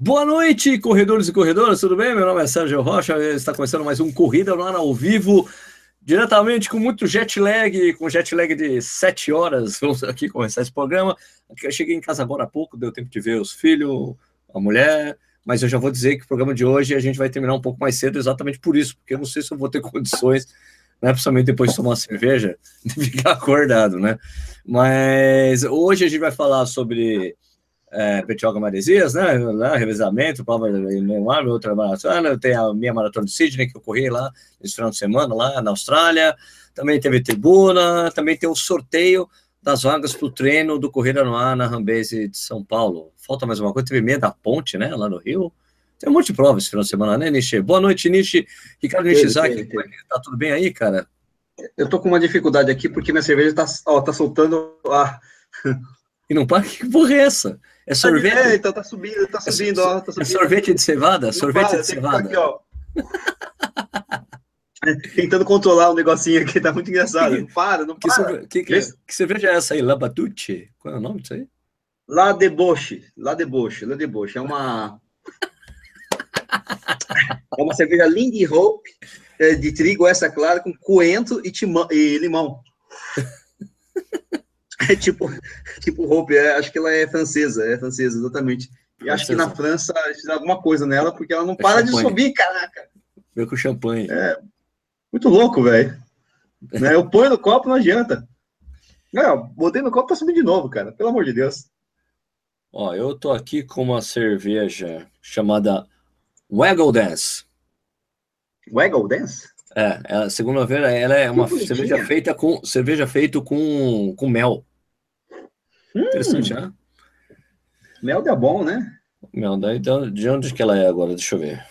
Boa noite, corredores e corredoras, tudo bem? Meu nome é Sérgio Rocha, está começando mais um Corrida no Ar ao vivo, diretamente com muito jet lag, com jet lag de sete horas, vamos aqui começar esse programa. Eu cheguei em casa agora há pouco, deu tempo de ver os filhos, a mulher, mas eu já vou dizer que o programa de hoje a gente vai terminar um pouco mais cedo exatamente por isso, porque eu não sei se eu vou ter condições, né, principalmente depois de tomar uma cerveja, de ficar acordado, né? Mas hoje a gente vai falar sobre é, Petioga Maresias, né, né, revezamento, prova uma outra maratona, tem a minha maratona de Sydney, que eu corri lá esse final de semana, lá na Austrália, também teve tribuna, também tem o sorteio das vagas para o treino do Corrida no Ar na Rambase de São Paulo. Falta mais uma coisa, teve meia da ponte, né, lá no Rio, tem um monte de provas esse final de semana, né, Nishi? Boa noite, Nishi. Ricardo Nishizaki, tá tudo bem aí, cara? Eu tô com uma dificuldade aqui, porque minha cerveja tá, ó, tá soltando a... E não para? Que porra é essa? É sorvete? É, então tá subindo, tá subindo, é, ó, tá subindo. É sorvete de cevada? Não sorvete para, de cevada. Aqui, ó. Tentando controlar o negocinho aqui, tá muito engraçado. Não para, não que para. Cerve... Que, que, que, cerveja é essa aí? Labatucci? Qual é o nome disso aí? La Deboche. La Deboche, La Deboche. É uma... é uma cerveja Lindy Hope é, de trigo essa clara com coentro e, timão, e limão. É tipo, tipo Hope, é, acho que ela é francesa, é francesa, exatamente. E acho que na França fiz alguma coisa nela, porque ela não é para champanhe. de subir, caraca. Veio com champanhe. É, muito louco, velho. né? Eu ponho no copo, não adianta. Não, botei no copo pra subir de novo, cara. Pelo amor de Deus. Ó, eu tô aqui com uma cerveja chamada Waggle Dance. Waggle Dance? É, ela, segunda-feira ela é uma cerveja feita com cerveja feito com, com mel. Hum, Interessante, né? Mel dá bom, né? Mel, daí de onde que ela é agora? Deixa eu ver.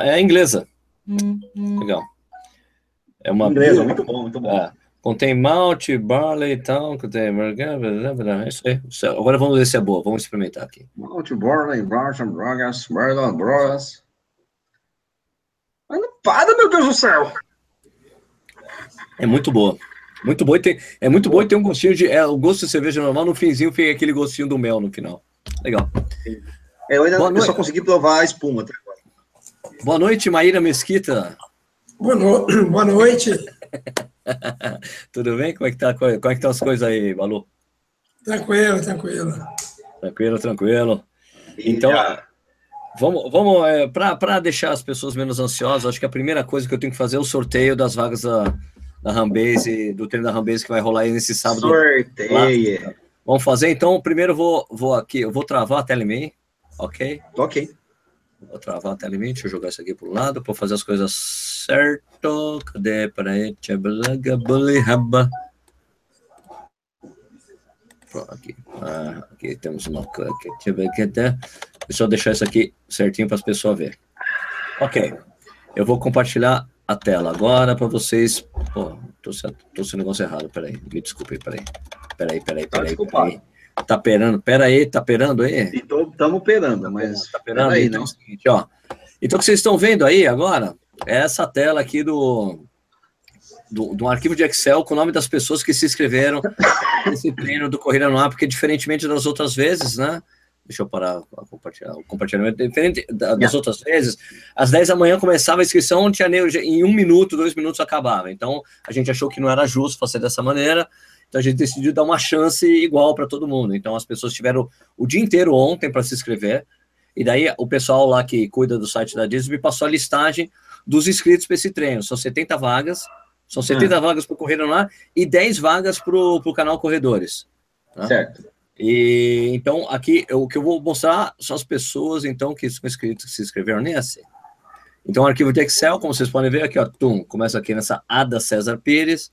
É, é inglesa. Hum, hum. Legal. É uma inglesa, muito bom, muito bom. É, contém malte, barley e tal, contém é isso aí. Agora vamos ver se é boa, vamos experimentar aqui. Malte, barley, malte, drogas, barley, drogas. Mas não para, meu Deus do céu! É muito boa. Muito boa e tem, é muito boa e tem um gostinho de. É, o gosto de cerveja normal, no finzinho fica aquele gostinho do mel no final. Legal. É, eu ainda eu só consegui provar a espuma até agora. Boa noite, Maíra Mesquita. Boa, no... Boa noite. Tudo bem? Como é que tá? Como é que estão as coisas aí, Balu? Tranquilo, tranquilo. Tranquilo, tranquilo. Então, Vamos, vamos é, para deixar as pessoas menos ansiosas, acho que a primeira coisa que eu tenho que fazer é o sorteio das vagas da, da Rambase, do treino da Rambase que vai rolar aí nesse sábado. Sorteio. Vamos fazer, então, primeiro eu vou, vou aqui, eu vou travar a tela em mim, ok? Ok. Vou travar a tela em mim, deixa eu jogar isso aqui para o lado, para fazer as coisas certo. Cadê? Peraí. Aqui. Ah, aqui temos uma coisa. Aqui. Deixa eu deixar isso aqui certinho para as pessoas verem. Ok. Eu vou compartilhar a tela agora para vocês. Pô, tô, tô sem negócio errado. Peraí, me desculpe, peraí. Peraí, peraí, peraí. peraí. Tá perando, peraí, tá perando aí? Estamos perando, mas. Tá perando aí, então, né? É o seguinte, ó. Então, o que vocês estão vendo aí agora é essa tela aqui do, do, do arquivo de Excel com o nome das pessoas que se inscreveram nesse treino do Corrida no Ar, porque diferentemente das outras vezes, né? Deixa eu parar a compartilhar. O compartilhamento diferente das yeah. outras vezes. Às 10 da manhã começava a inscrição, tinha em um minuto, dois minutos acabava. Então a gente achou que não era justo fazer dessa maneira. Então a gente decidiu dar uma chance igual para todo mundo. Então as pessoas tiveram o dia inteiro ontem para se inscrever. E daí o pessoal lá que cuida do site da Disney me passou a listagem dos inscritos para esse treino. São 70 vagas. São 70 ah. vagas para o Correio no Ar e 10 vagas para o canal Corredores. Tá? Certo. E então aqui o que eu vou mostrar são as pessoas então que são inscritos, que se inscreveram nesse. Então arquivo de Excel, como vocês podem ver aqui, ó, tum, começa aqui nessa Ada César Pires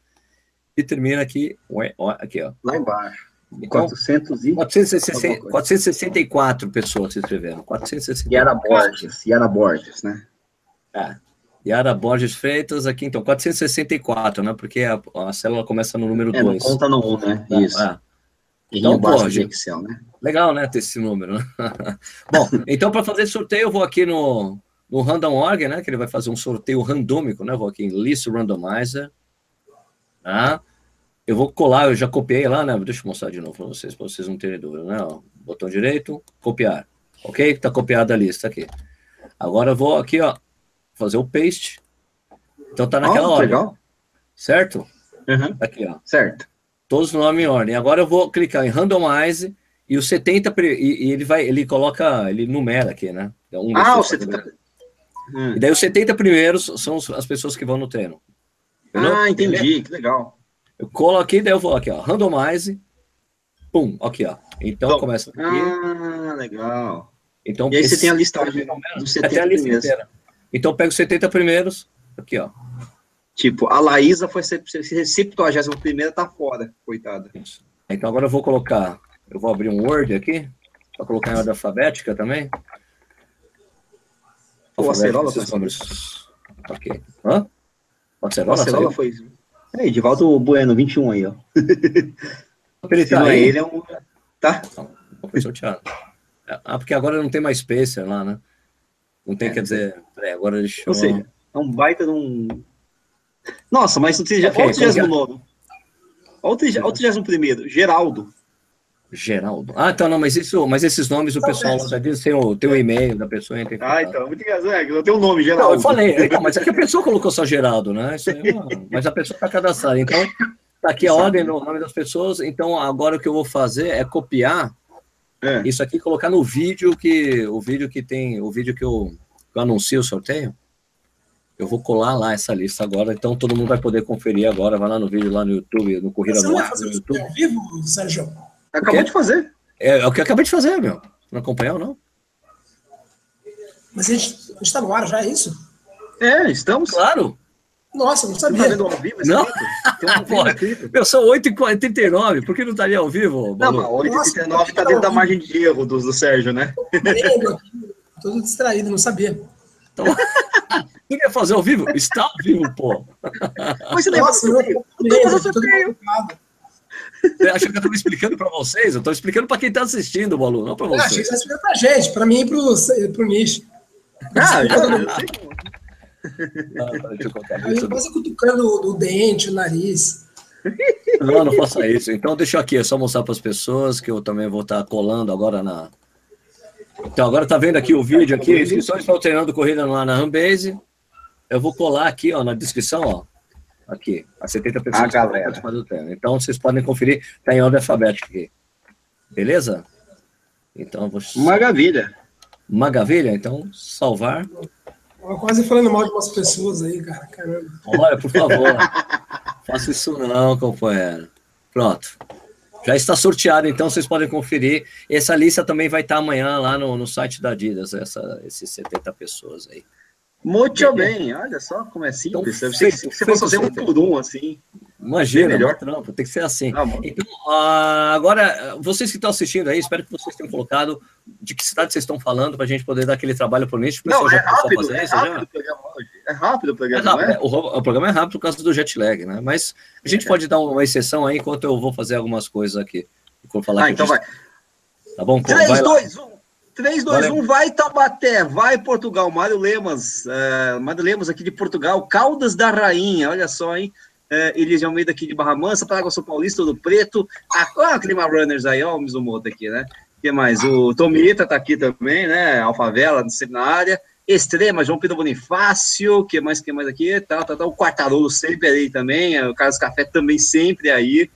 e termina aqui, ó, aqui, ó. Lá embaixo. Então, 400 e... 460, 464 pessoas se inscreveram. 464. Yara Borges, Yara Borges, né? É. Yara Borges Freitas, aqui então, 464, né? Porque a, a célula começa no número 2. É, não conta no 1, um, né? É, Isso. É. Então, pô, gente, Excel, né? Legal, né, ter esse número, né? Bom, então para fazer sorteio, eu vou aqui no, no Random Org, né, que ele vai fazer um sorteio randômico, né? vou aqui em List Randomizer, tá? Eu vou colar, eu já copiei lá, né? Deixa eu mostrar de novo para vocês, para vocês não terem dúvida, né? Ó, botão direito, copiar. Ok? Está copiada a lista aqui. Agora eu vou aqui, ó, fazer o paste. Então tá naquela oh, ordem. Legal. Certo? Uhum. Aqui, ó. Certo. Todos os nomes em ordem. Agora eu vou clicar em randomize e o 70 e, e ele vai, ele coloca, ele numera aqui, né? Um ah, o 70. Hum. E daí os 70 primeiros são as pessoas que vão no treino. Entendeu? Ah, entendi, que legal. Eu coloquei, daí eu vou aqui, ó, randomize, pum, aqui, ó. Então, então começa aqui. Ah, legal. Então, e aí você tem a listagem dos 70 a lista primeiros. Inteira. Então, pega os 70 primeiros, aqui, ó. Tipo, a Laísa foi 71 primeira, tá fora, coitada. Isso. Então, agora eu vou colocar, eu vou abrir um Word aqui, para colocar em ordem alfabética também. Pô, a Cerola foi números. Ok. Hã? A Cerola, a Cerola foi... É, Edivaldo Bueno, 21 aí, ó. Ele tá aí. Ele é um... Tá? Não, foi sorteado. Ah, porque agora não tem mais Spacer lá, né? Não tem, é, quer dizer, é, agora deixa Ou seja, é um baita de um. Nossa, mas o 39. Olha o 31 Geraldo. Geraldo. Ah, então, não, mas isso, mas esses nomes o pessoal já diz, tem o, tem o e-mail da pessoa. Ah, então, muito engraçado, é, não tem o um nome, Geraldo. Não, eu falei, então, mas é que a pessoa colocou só Geraldo, né? Isso aí, não, mas a pessoa está cadastrada. Então, tá aqui a ordem, o nome das pessoas. Então, agora o que eu vou fazer é copiar é. Isso aqui colocar no vídeo que o vídeo que tem, o vídeo que eu, que eu anuncio o sorteio. Eu vou colar lá essa lista agora, então todo mundo vai poder conferir agora. Vai lá no vídeo lá no YouTube, no Corrida do Ar, no YouTube. Ao vivo, Sérgio? Acabou de fazer. É, é, o que eu acabei de fazer, meu. Não acompanhou, não? Mas a gente está no ar já, é isso? É, estamos. Claro. Nossa, não sabia. Tá vendo ao vivo não? Um Meu, são 8h39, por que não estaria ao vivo? Não, mas 8h39 está dentro da margem de erro do, do Sérgio, né? Todo distraído, não sabia. Então, você quer fazer ao vivo? Está ao vivo, pô. Mas você Nossa, eu, você acha que eu estou explicando para vocês? Eu estou explicando para quem está assistindo, Balu, não para vocês. Que você explicando para a gente, para mim e para o Nish. Ah, já, eu sei eu quase cutucando o dente, o nariz. Não, não faça isso. Então, deixa aqui, é só mostrar para as pessoas que eu também vou estar tá colando agora na. Então, agora tá vendo aqui o vídeo aqui, inscrições estão treinando corrida lá na Rambase. Eu vou colar aqui, ó, na descrição, ó. Aqui, a 70 pessoas a galera. do treino. Então, vocês podem conferir, tá em ordem alfabética aqui. Beleza? Então, vou... Maravilha. Maravilha, então, salvar. Quase falando mal de umas pessoas aí, cara. Caramba. Olha, por favor. faça isso não, companheiro. Pronto. Já está sorteado, então vocês podem conferir. Essa lista também vai estar amanhã lá no, no site da Adidas, essa, esses 70 pessoas aí. Muito bem, olha só como é simples. Então, você, você vai fazer um por um, assim. Imagina, melhor trampo, tem que ser assim. Ah, então, uh, agora, vocês que estão assistindo aí, espero que vocês tenham colocado de que cidade vocês estão falando para a gente poder dar aquele trabalho por nicho. Não, é rápido, é rápido, é rápido o programa, é rápido, é? O, programa é rápido por causa do jet lag, né? Mas a gente é. pode dar uma exceção aí enquanto eu vou fazer algumas coisas aqui. Vou falar ah, então vai. Tá bom? 3, 2, 1. 3, 2, 1, vai Taubaté, vai Portugal. Mário Lemos, uh, Mário Lemos aqui de Portugal, Caldas da Rainha, olha só, hein? uh, Elias de Almeida aqui de Barra Mansa, Paraguai São Paulista do Preto, a, a Clima Runners aí, ó, o Mizumoto aqui, né? O que mais? O Tomita tá aqui também, né? Alfavela, sempre na área. Extrema, João Pedro Bonifácio, que mais, que mais aqui? Tá, tá, tá, o Quartarolo sempre aí também, o Carlos Café também sempre aí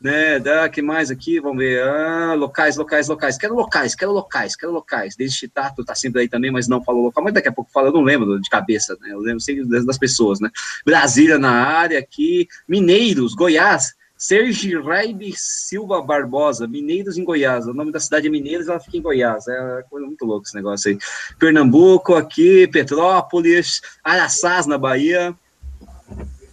né? Da, que mais aqui? Vamos ver. Ah, locais, locais, locais. Quero locais, quero locais, quero locais. Desde Tato tá sempre aí também, mas não falou local. Mas daqui a pouco fala, eu não lembro de cabeça, né? Eu lembro sempre das pessoas, né? Brasília na área aqui. Mineiros, Goiás. Sergi Raib Silva Barbosa, Mineiros em Goiás. O nome da cidade é Mineiros, ela fica em Goiás. É coisa muito louca esse negócio aí. Pernambuco aqui, Petrópolis, Araçás na Bahia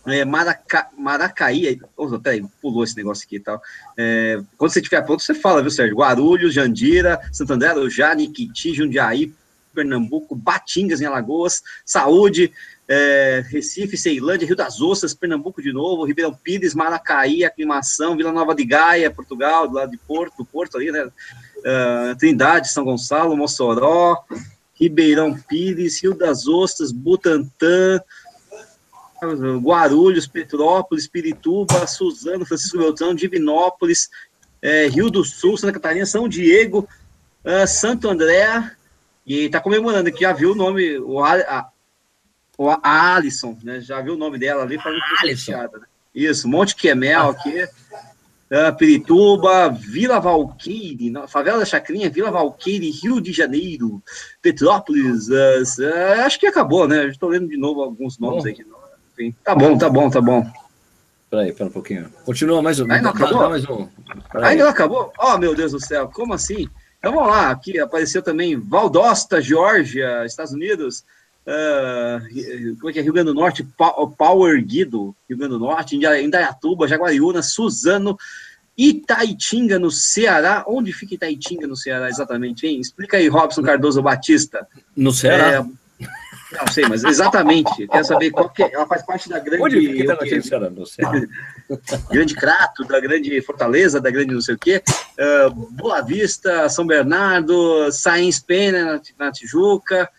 é, Maraca, Maracaí, oh, peraí, pulou esse negócio aqui e tal. É, quando você estiver pronto, você fala, viu, Sérgio? Guarulhos, Jandira, Santo André, Arujá, Niquiti, Jundiaí, Pernambuco, Batingas em Alagoas, Saúde, é, Recife, Ceilândia, Rio das Ostras, Pernambuco de novo, Ribeirão Pires, Maracaí, Aclimação, Vila Nova de Gaia, Portugal, do lado de Porto, Porto ali, né? Uh, Trindade, São Gonçalo, Mossoró, Ribeirão Pires, Rio das Ostras, Butantã, Guarulhos, Petrópolis, Pirituba, Suzano, Francisco Beltrão, Divinópolis, é, Rio do Sul, Santa Catarina, São Diego, uh, Santo André, e tá comemorando que já viu o nome, o, a, o, a Alisson, né? Já viu o nome dela ali, falando que Alisson. Né? Isso, Monte Quemel aqui, uh, Pirituba, Vila Valqueire, Favela da Chacrinha, Vila Valqueire, Rio de Janeiro, Petrópolis, uh, uh, acho que acabou, né? Estou lendo de novo alguns nomes bom. aqui. Tá bom, tá bom, tá bom. Peraí, pera um pouquinho. Continua mais um. Ainda não acabou? Mais um. Ainda não acabou? Oh, meu Deus do céu, como assim? Então vamos lá, aqui apareceu também Valdosta, Geórgia, Estados Unidos. Uh, como é que é? Rio Grande do Norte, Power Guido, Rio Grande do Norte, Indaiatuba, Jaguariúna, Suzano, Itaitinga, no Ceará. Onde fica Itaitinga, no Ceará, exatamente, hein? Explica aí, Robson Cardoso Batista. No Ceará? É, não sei, mas exatamente. Quero saber qual que é. Ela faz parte da grande. Onde fica que, Ceará, no Ceará? grande Crato, da grande Fortaleza, da grande não sei o quê. Uh, Boa Vista, São Bernardo, Sainz Pena, na Tijuca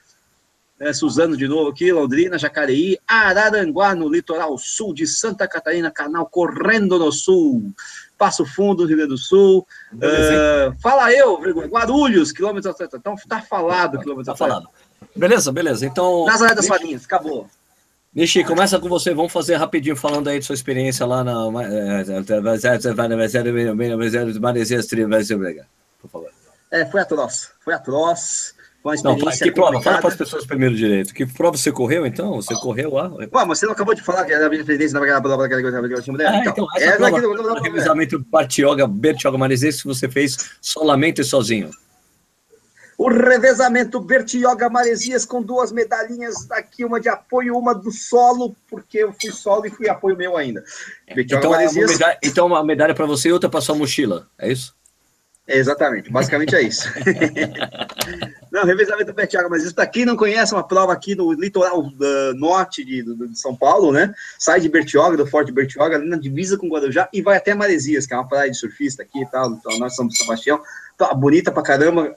né, Suzano de novo aqui, Londrina, Jacareí, Araranguá, no litoral sul de Santa Catarina, canal Correndo no Sul, Passo Fundo, Rio Grande do Sul. Uh, fala eu, Guarulhos, quilômetro. Então tá falado, quilômetro. Tá falado. Beleza, beleza. Então. Nazaré das Farinhas, acabou. Nishi, começa com você. Vamos fazer rapidinho falando aí de sua experiência lá na. Por favor. É, foi atroz. Foi atroz uma experiência. Não, que prova? Fala para as pessoas primeiro direito. Que prova você correu, então? Você correu lá? Ué, mas você não acabou de falar que era a minha preferência naquela prova daquela coisa tinha mulher? Ah, então, então essa é prova, revezamento Partioga, Bertioga Marizes que você fez solamente sozinho. O revezamento Bertioga Maresias com duas medalhinhas aqui, uma de apoio, uma do solo, porque eu fui solo e fui apoio meu ainda. Bertioga então, Maresias... uma medalha, então uma medalha para você e outra para sua mochila, é isso? É, exatamente, basicamente é isso. não, revezamento mas isso para quem não conhece, é uma prova aqui no litoral uh, norte de, de, São Paulo, né? Sai de Bertioga, do Forte Bertioga, ali na divisa com Guarujá, e vai até Maresias, que é uma praia de surfista aqui e tal, então nós somos Sebastião, tá bonita pra caramba.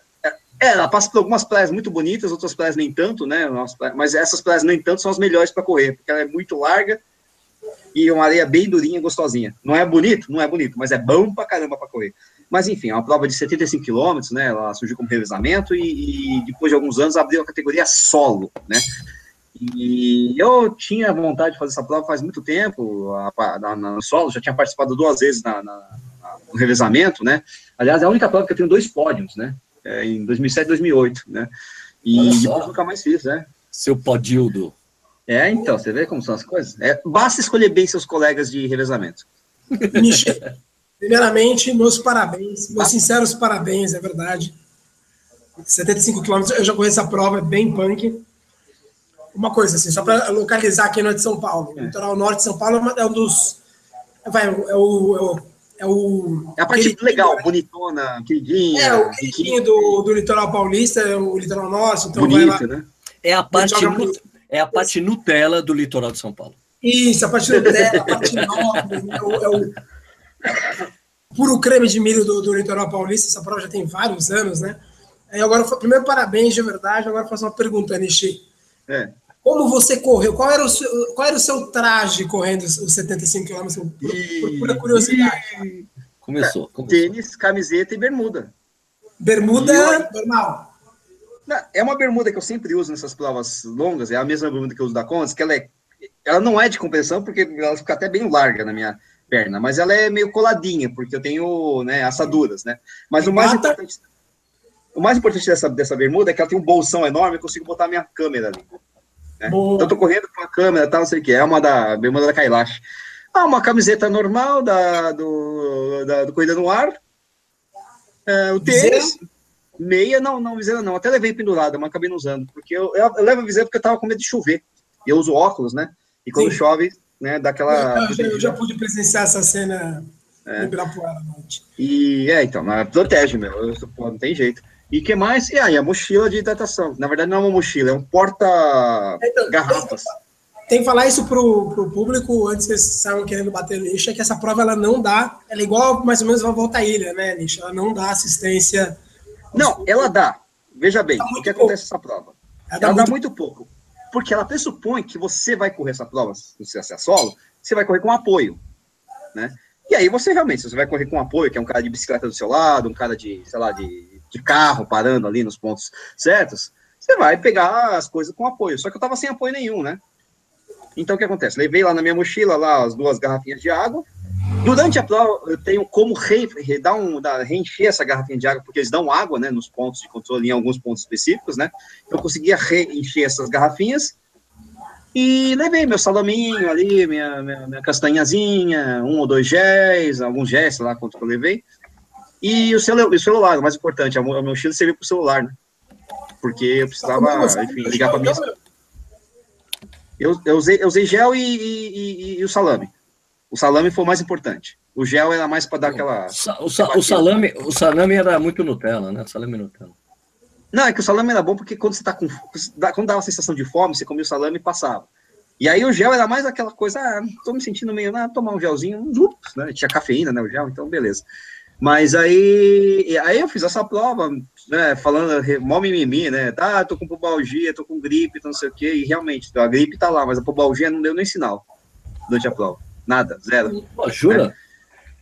É, ela passa por algumas praias muito bonitas, outras praias nem tanto, né? Mas essas praias nem tanto são as melhores para correr, porque ela é muito larga e uma areia bem durinha, gostosinha. Não é bonito? Não é bonito, mas é bom pra caramba para correr. Mas, enfim, é uma prova de 75 quilômetros, né? Ela surgiu como revezamento e, e, depois de alguns anos abriu a categoria solo, né? E eu tinha vontade de fazer essa prova faz muito tempo, na, na solo, já tinha participado duas vezes na, na, no revezamento, né? Aliás, é a única prova que eu tenho dois pódios, né? É, em 2007 e 2008, né? E depois nunca mais fiz, né? Seu podildo. É, então, você vê como são as coisas? É, basta escolher bem seus colegas de revezamento. Primeiramente, meus parabéns, meus sinceros parabéns, é verdade. 75 quilômetros, eu já conheço a prova, é bem punk. Uma coisa assim, só para localizar aqui no de São Paulo. O litoral norte de São Paulo é um dos. Vai, é o, é o, é o. É a parte legal, né? bonitona, queridinha. É, o queridinho do, do litoral paulista, é o litoral norte. Então Bonito, vai lá, né? É a parte, é a parte Nutella do litoral de São Paulo. Isso, a parte Nutella, a parte nobre, né? é o, é o puro creme de milho do, do litoral paulista, essa prova já tem vários anos, né? Aí agora, primeiro, parabéns de verdade. Agora, faço uma pergunta, Nishi. É. Como você correu? Qual era o seu, qual era o seu traje correndo os 75 km? Por, curiosidade. Começou, começou. Tênis, camiseta e bermuda. Bermuda eu... normal. é uma bermuda que eu sempre uso nessas provas longas, é a mesma bermuda que eu uso da Condes, que ela, é, ela não é de compressão, porque ela fica até bem larga na minha, perna, mas ela é meio coladinha, porque eu tenho né, assaduras, né? Mas o mais importante, o mais importante dessa, dessa bermuda é que ela tem um bolsão enorme, eu consigo botar a minha câmera ali. Né? Então eu tô correndo com a câmera, tal, não sei o que, é uma da bermuda da Kailash. Ah, uma camiseta normal da, do, da, do Corrida no Ar, é, o tênis, meia, não, não, viseira não, até levei pendurada, mas acabei não usando, porque eu, eu, eu levo a viseira porque eu tava com medo de chover, e eu uso óculos, né, e quando Sim. chove, né, daquela... Eu, eu, já pude presenciar essa cena é. em Ibirapuera à noite. E, é, então, mas protege, meu, eu, pô, não tem jeito. E que mais? E aí, a mochila de hidratação. Na verdade, não é uma mochila, é um porta-garrafas. Então, tem que falar isso pro, pro público antes que eles saiam querendo bater lixa, que essa prova ela não dá, ela é igual mais ou menos uma volta à ilha, né, lixa? Ela não dá assistência. Não, ela dá. Veja bem, o que acontece nessa prova? Ela, ela dá, muito... muito pouco porque ela pressupõe que você vai correr essa prova, se você é solo, você vai correr com apoio, né? E aí você realmente, você vai correr com apoio, que é um cara de bicicleta do seu lado, um cara de, sei lá, de, de carro parando ali nos pontos certos, você vai pegar as coisas com apoio. Só que eu tava sem apoio nenhum, né? Então o que acontece? Levei lá na minha mochila lá as duas garrafinhas de água. Durante a prova, eu tenho como re, re, dar um, reencher essa garrafinha de água, porque eles dão água, né, nos pontos de controle, em alguns pontos específicos, né? Eu conseguia reencher essas garrafinhas e levei meu salaminho ali, minha, minha, minha, castanhazinha, um ou dois géis, alguns géis, lá quanto que eu levei. E o, celu o celular, o mais importante, o meu mochila serviu para o celular, né? Porque eu precisava, enfim, ligar para minha. Eu, eu, usei, eu usei gel e, e, e, e, o salame. O salame foi o mais importante. O gel era mais para dar aquela. O, sa o, salame, o salame era muito Nutella, né? Salame Nutella. Não, é que o salame era bom porque quando você tá com. Quando dava a sensação de fome, você comia o salame e passava. E aí o gel era mais aquela coisa, ah, tô me sentindo meio, ah, tomar um gelzinho, ups, né? Tinha cafeína, né? O gel, então beleza. Mas aí, aí eu fiz essa prova, né, falando mó mimimi, né, tá, tô com pubalgia, tô com gripe, não sei o quê, e realmente, a gripe tá lá, mas a pubalgia não deu nem sinal durante a prova, nada, zero. Pô, jura?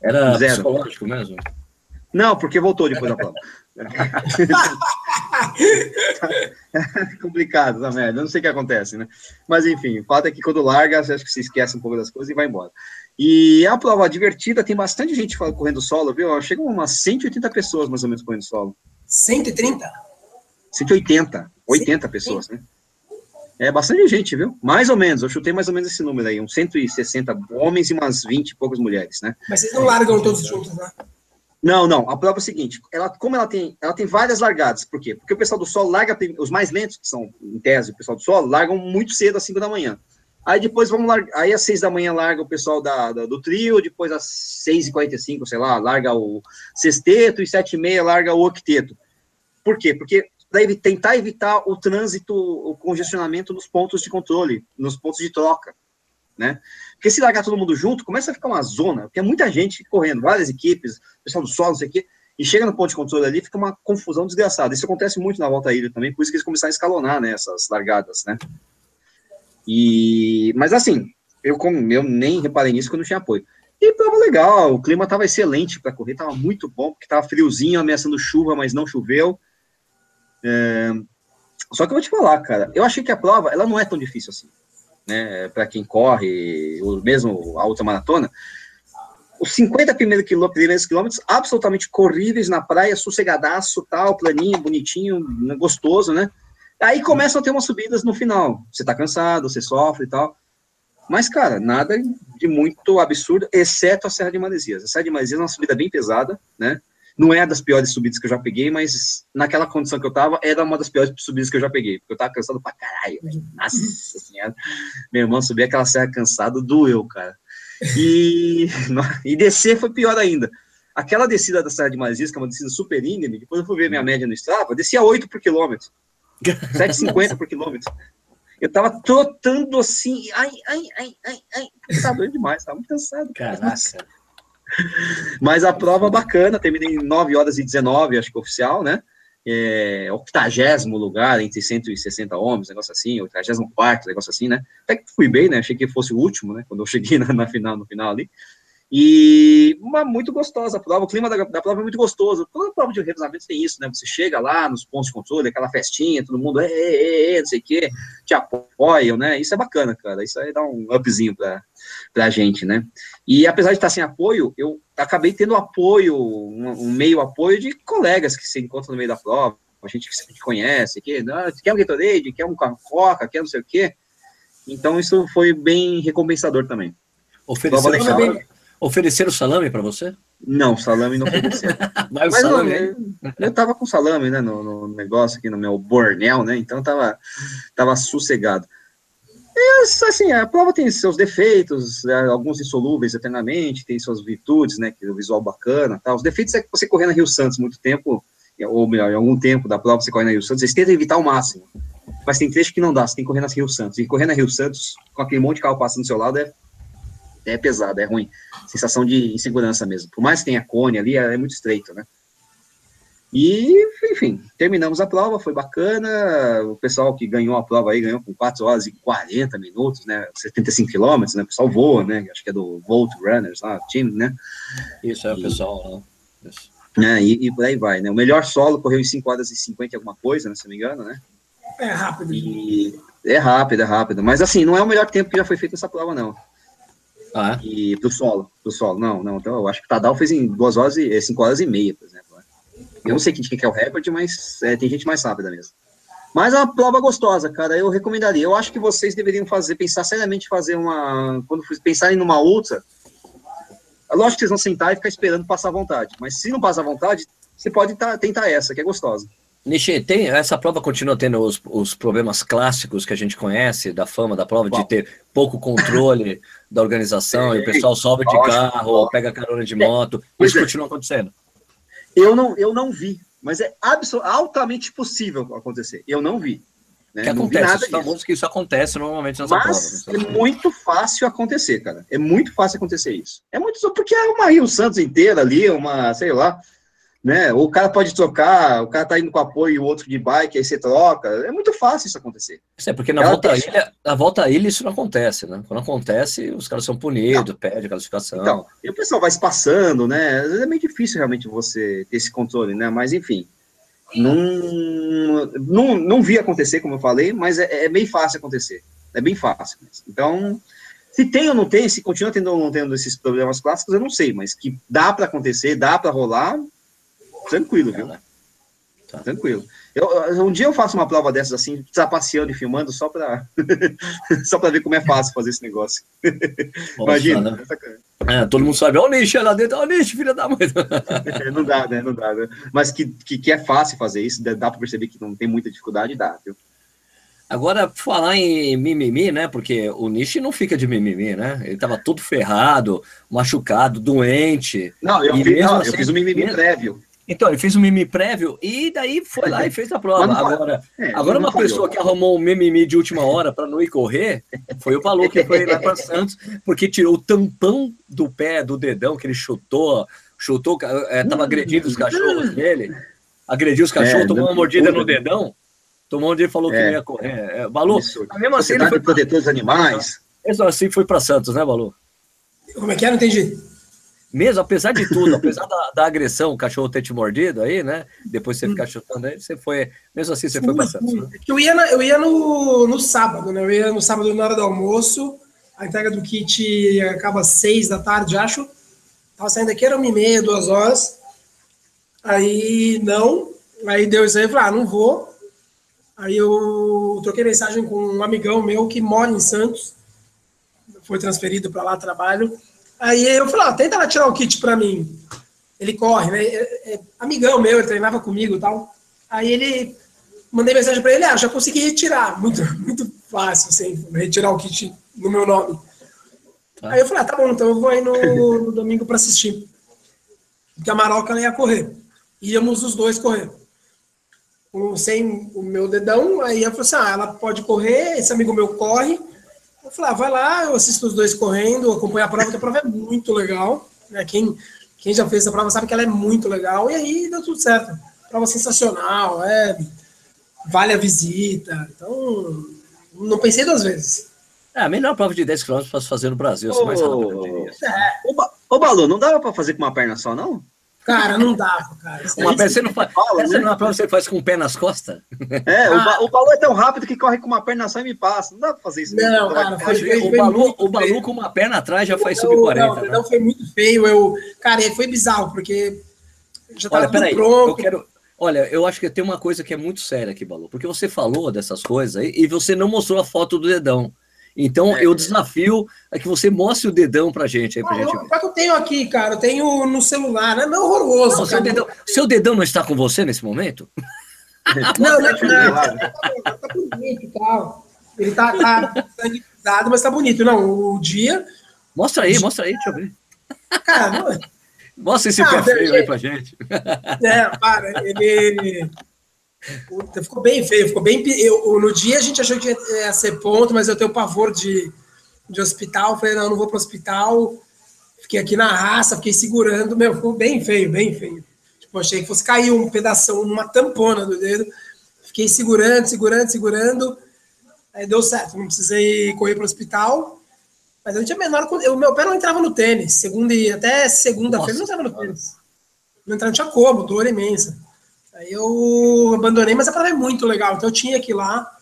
É. Era zero. psicológico mesmo? Não, porque voltou depois da prova. complicado essa merda, não sei o que acontece, né? Mas enfim, o fato é que quando larga, você acha que se esquece um pouco das coisas e vai embora. E é uma prova divertida, tem bastante gente correndo solo, viu? Chegam umas 180 pessoas mais ou menos correndo solo. 130? 180, 80 pessoas, né? É bastante gente, viu? Mais ou menos, eu chutei mais ou menos esse número aí, uns 160 homens e umas 20 e poucas mulheres, né? Mas vocês não largam todos juntos, né? Não, não. A prova é o seguinte: ela, como ela tem, ela tem várias largadas. Por quê? Porque o pessoal do solo larga, os mais lentos, que são, em tese, o pessoal do solo, largam muito cedo às 5 da manhã. Aí depois vamos. Aí às 6 da manhã larga o pessoal da, da do trio, depois às 6h45, sei lá, larga o sexteto, e 7 e meia larga o octeto. Por quê? Porque deve tentar evitar o trânsito, o congestionamento nos pontos de controle, nos pontos de troca, né? Porque se largar todo mundo junto, começa a ficar uma zona, porque é muita gente correndo, várias equipes, pessoal do solo, não sei o quê, e chega no ponto de controle ali, fica uma confusão desgraçada. Isso acontece muito na volta à ilha também, por isso que eles começaram a escalonar, né, essas largadas, né? E, mas assim, eu, como, eu nem reparei nisso quando tinha apoio. E prova legal, o clima estava excelente para correr, estava muito bom, porque estava friozinho, ameaçando chuva, mas não choveu. É, só que eu vou te falar, cara, eu achei que a prova, ela não é tão difícil assim né, para quem corre, ou mesmo a ultramaratona, os 50 primeiros primeiros quilômetros absolutamente corríveis na praia, sossegadaço, tal, planinho, bonitinho, gostoso, né? Aí começam a ter umas subidas no final. Você tá cansado, você sofre e tal. Mas, cara, nada de muito absurdo, exceto a Serra de Maresias. A Serra de Maresias é uma subida bem pesada, né? Não é das piores subidas que eu já peguei, mas naquela condição que eu tava, era uma das piores subidas que eu já peguei, porque eu tava cansado pra caralho. Nossa senhora. Meu irmão subir aquela serra cansado, doeu, cara. E, e descer foi pior ainda. Aquela descida da Serra de Maresias, que é uma descida super íngreme, depois eu fui ver minha média no Strava, descia 8 por quilômetro. 7,50 por quilômetro. Eu tava trotando assim, ai, ai, ai, ai, ai, tá doendo demais, tava muito cansado. Caraca. Mas a prova bacana, terminei em 9 horas e 19, acho que oficial, né? É, 80 lugar entre 160 homens, negócio assim, 84, negócio assim, né? Até que fui bem, né? Achei que fosse o último, né? Quando eu cheguei na, na final, no final ali. E uma muito gostosa a prova, o clima da, da prova é muito gostoso. Toda prova de revezamento tem isso, né? Você chega lá nos pontos de controle, aquela festinha, todo mundo, é, é, é, não sei o quê, te apoiam, né? Isso é bacana, cara. Isso aí dá um upzinho pra, pra gente, né? E apesar de estar sem apoio, eu acabei tendo apoio, um, um meio apoio de colegas que se encontram no meio da prova, a gente que se conhece, que ah, quer um Gatorade, quer um Coca, quer não sei o quê. Então isso foi bem recompensador também. Ofereceram, ofereceram salame para você? Não, salame não ofereceram. Mas, Mas salame, eu, eu tava com salame, né, no, no, negócio aqui no meu bornel, né, então tava, tava sossegado. E, assim, a prova tem seus defeitos, né, alguns insolúveis eternamente, tem suas virtudes, né, que o visual bacana, tá? Os defeitos é que você correr na Rio Santos muito tempo, ou melhor, em algum tempo da prova você corre na Rio Santos, você tenta evitar ao máximo. Mas tem trecho que não dá, você tem que correr na Rio Santos. E correr na Rio Santos, com aquele monte de carro passando do seu lado, é, é pesado, é ruim. Sensação de insegurança mesmo. Por mais que tenha cone ali, é, é muito estreito, né? E, enfim, terminamos a prova, foi bacana. O pessoal que ganhou a prova aí ganhou com 4 horas e 40 minutos, né? 75 quilômetros, né? O pessoal voa, né? Acho que é do Volt Runners, lá, time, né? Isso, é o pessoal, né? Isso. É, e, e por aí vai, né? O melhor solo correu em 5 horas e 50 alguma coisa, né? Se não me engano, né? É rápido. E é rápido, é rápido. Mas assim, não é o melhor tempo que já foi feito essa prova, não. Ah, é? E pro solo, pro solo, não, não. Então eu acho que o Tadal fez em 2 horas e 5 horas e meia, por exemplo. Eu não sei quem que é o recorde, mas é, tem gente mais rápida mesmo. Mas é uma prova gostosa, cara. Eu recomendaria. Eu acho que vocês deveriam fazer, pensar seriamente fazer uma. Quando pensarem numa outra. É lógico que vocês vão sentar e ficar esperando passar vontade. Mas se não passar vontade, você pode tá, tentar essa, que é gostosa. Nishi, tem, essa prova continua tendo os, os, problemas clássicos que a gente conhece, da fama da prova, Bom. de ter pouco controle da organização, e o pessoal sobe de carro, ou pega carona de moto. Isso é. continua acontecendo. Eu não, eu não vi, mas é altamente possível acontecer. Eu não vi. Né? Que acontece, os famosos que isso acontece normalmente nas Mas provas. é muito fácil acontecer, cara. É muito fácil acontecer isso. É muito só porque é uma Rio Santos inteira ali, uma, sei lá, né? O cara pode trocar, o cara tá indo com apoio e o outro de bike, aí você troca. É muito fácil isso acontecer. É porque na volta, à ilha, na volta à ilha isso não acontece, né? Quando acontece, os caras são punidos, pede a classificação. Então, e o pessoal vai se passando, né? Às vezes é meio difícil realmente você ter esse controle, né? Mas enfim. Não, não, não vi acontecer, como eu falei, mas é, é bem fácil acontecer. É bem fácil. Então, se tem ou não tem, se continua tendo ou não tendo esses problemas clássicos, eu não sei, mas que dá para acontecer, dá para rolar, Tranquilo, viu? Tá. Tranquilo. Eu, um dia eu faço uma prova dessas assim, trapaceando e filmando só para só para ver como é fácil fazer esse negócio. Imagina. Né? É, todo mundo sabe, olha o nicho lá dentro, olha o nicho, filha da mãe. não dá, né? Não dá, né? Mas que, que, que, é fácil fazer isso, dá para perceber que não tem muita dificuldade, dá, viu? Agora, falar em mimimi, né? Porque o Nishi não fica de mimimi, né? Ele tava todo ferrado, machucado, doente. Não, eu, fiz, não, assim, eu fiz um mimimi prévio. Então, ele fez um mimimi prévio e daí foi lá e fez a prova. Agora, é, agora uma pessoa que arrumou um mimimi de última hora para não ir correr foi o Palu, que foi lá para Santos, porque tirou o tampão do pé, do dedão que ele chutou, chutou, é, tava agredindo os cachorros dele, agrediu os cachorros, é, tomou uma mordida no dedão, tomou onde ele falou que é. não ia correr. É, Balu, mesmo assim. Ele foi protetor dos animais. Mesmo assim foi para Santos, né, Balu? Como é que é? Não entendi mesmo, apesar de tudo, apesar da, da, agressão, o cachorro ter te mordido aí, né? Depois você ficar chutando aí, você foi. Mesmo assim, você foi passando. Né? Eu ia, na, eu ia no, no sábado, né? Eu ia no sábado na hora do almoço. A entrega do kit acaba às seis da tarde, acho. Tava saindo aqui, era uma e meia, duas horas. Aí, não. Aí deu isso aí, eu falei, ah, não vou. Aí eu troquei mensagem com um amigão meu que mora em Santos. Foi transferido para lá, trabalho. Aí eu falei, ah, tenta lá tirar o kit para mim. Ele corre, né? É, é, amigão meu, ele treinava comigo e tal. Aí ele mandei mensagem para ele, ah, já consegui retirar. Muito, muito fácil, assim, retirar o kit no meu nome. Tá. Aí eu falei, ah, tá bom, então eu vou aí no, no domingo para assistir. Porque a Maroca ia correr. Íamos os dois correr. Sem o meu dedão, aí eu falei assim, ah, ela pode correr, esse amigo meu corre, eu falei, ah, vai lá, eu assisto os dois correndo, acompanho a prova, que a prova é muito legal. Né? Quem, quem já fez essa prova sabe que ela é muito legal. E aí deu tudo certo. Prova sensacional, é, vale a visita. Então, não pensei duas vezes. É, a melhor prova de 10 km para fazer no Brasil. Ô, mais rápido, é. ô, Balu, não dava para fazer com uma perna só, não? Cara, não dá, cara. Uma perna, você não faz. Fala, essa né? não é prova você faz com o pé nas costas? É, ah. o, o Balu é tão rápido que corre com uma perna só e me passa. Não dá pra fazer isso. Não, cara, foi, foi, o, Balu, o Balu com uma perna atrás já faz sub-40. Não, né? não, foi muito feio. Eu, cara, foi bizarro, porque já tava Olha, peraí, pronto. Eu quero, Olha, eu acho que tem uma coisa que é muito séria aqui, Balu, porque você falou dessas coisas aí e você não mostrou a foto do dedão. Então, é, eu desafio a que você mostre o dedão pra gente aí, pra ah, gente ver. Eu tenho aqui, cara, eu tenho no celular, né? Não é horroroso. Não, seu, dedão, seu dedão não está com você nesse momento? não, não, não, tá, tá bonito e tal. Ele tá, tá mas tá bonito. Não, o dia. Mostra aí, mostra aí, deixa eu ver. Cara, não... Mostra esse ah, pé feio aí pra gente. É, para, ele. Puta, ficou bem feio, ficou bem. Eu, no dia a gente achou que ia ser ponto, mas eu tenho pavor de, de hospital. Falei, não, não vou para o hospital. Fiquei aqui na raça, fiquei segurando. Meu, ficou bem feio, bem feio. Tipo, achei que fosse cair um pedaço, uma tampona do dedo. Fiquei segurando, segurando, segurando. Aí deu certo, não precisei correr para o hospital. Mas eu tinha menor. O meu pé não entrava no tênis. Segunda e até segunda-feira não entrava no tênis. Não entrava, não tinha como, dor imensa. Aí eu abandonei, mas a prova é muito legal. Então eu tinha que ir lá.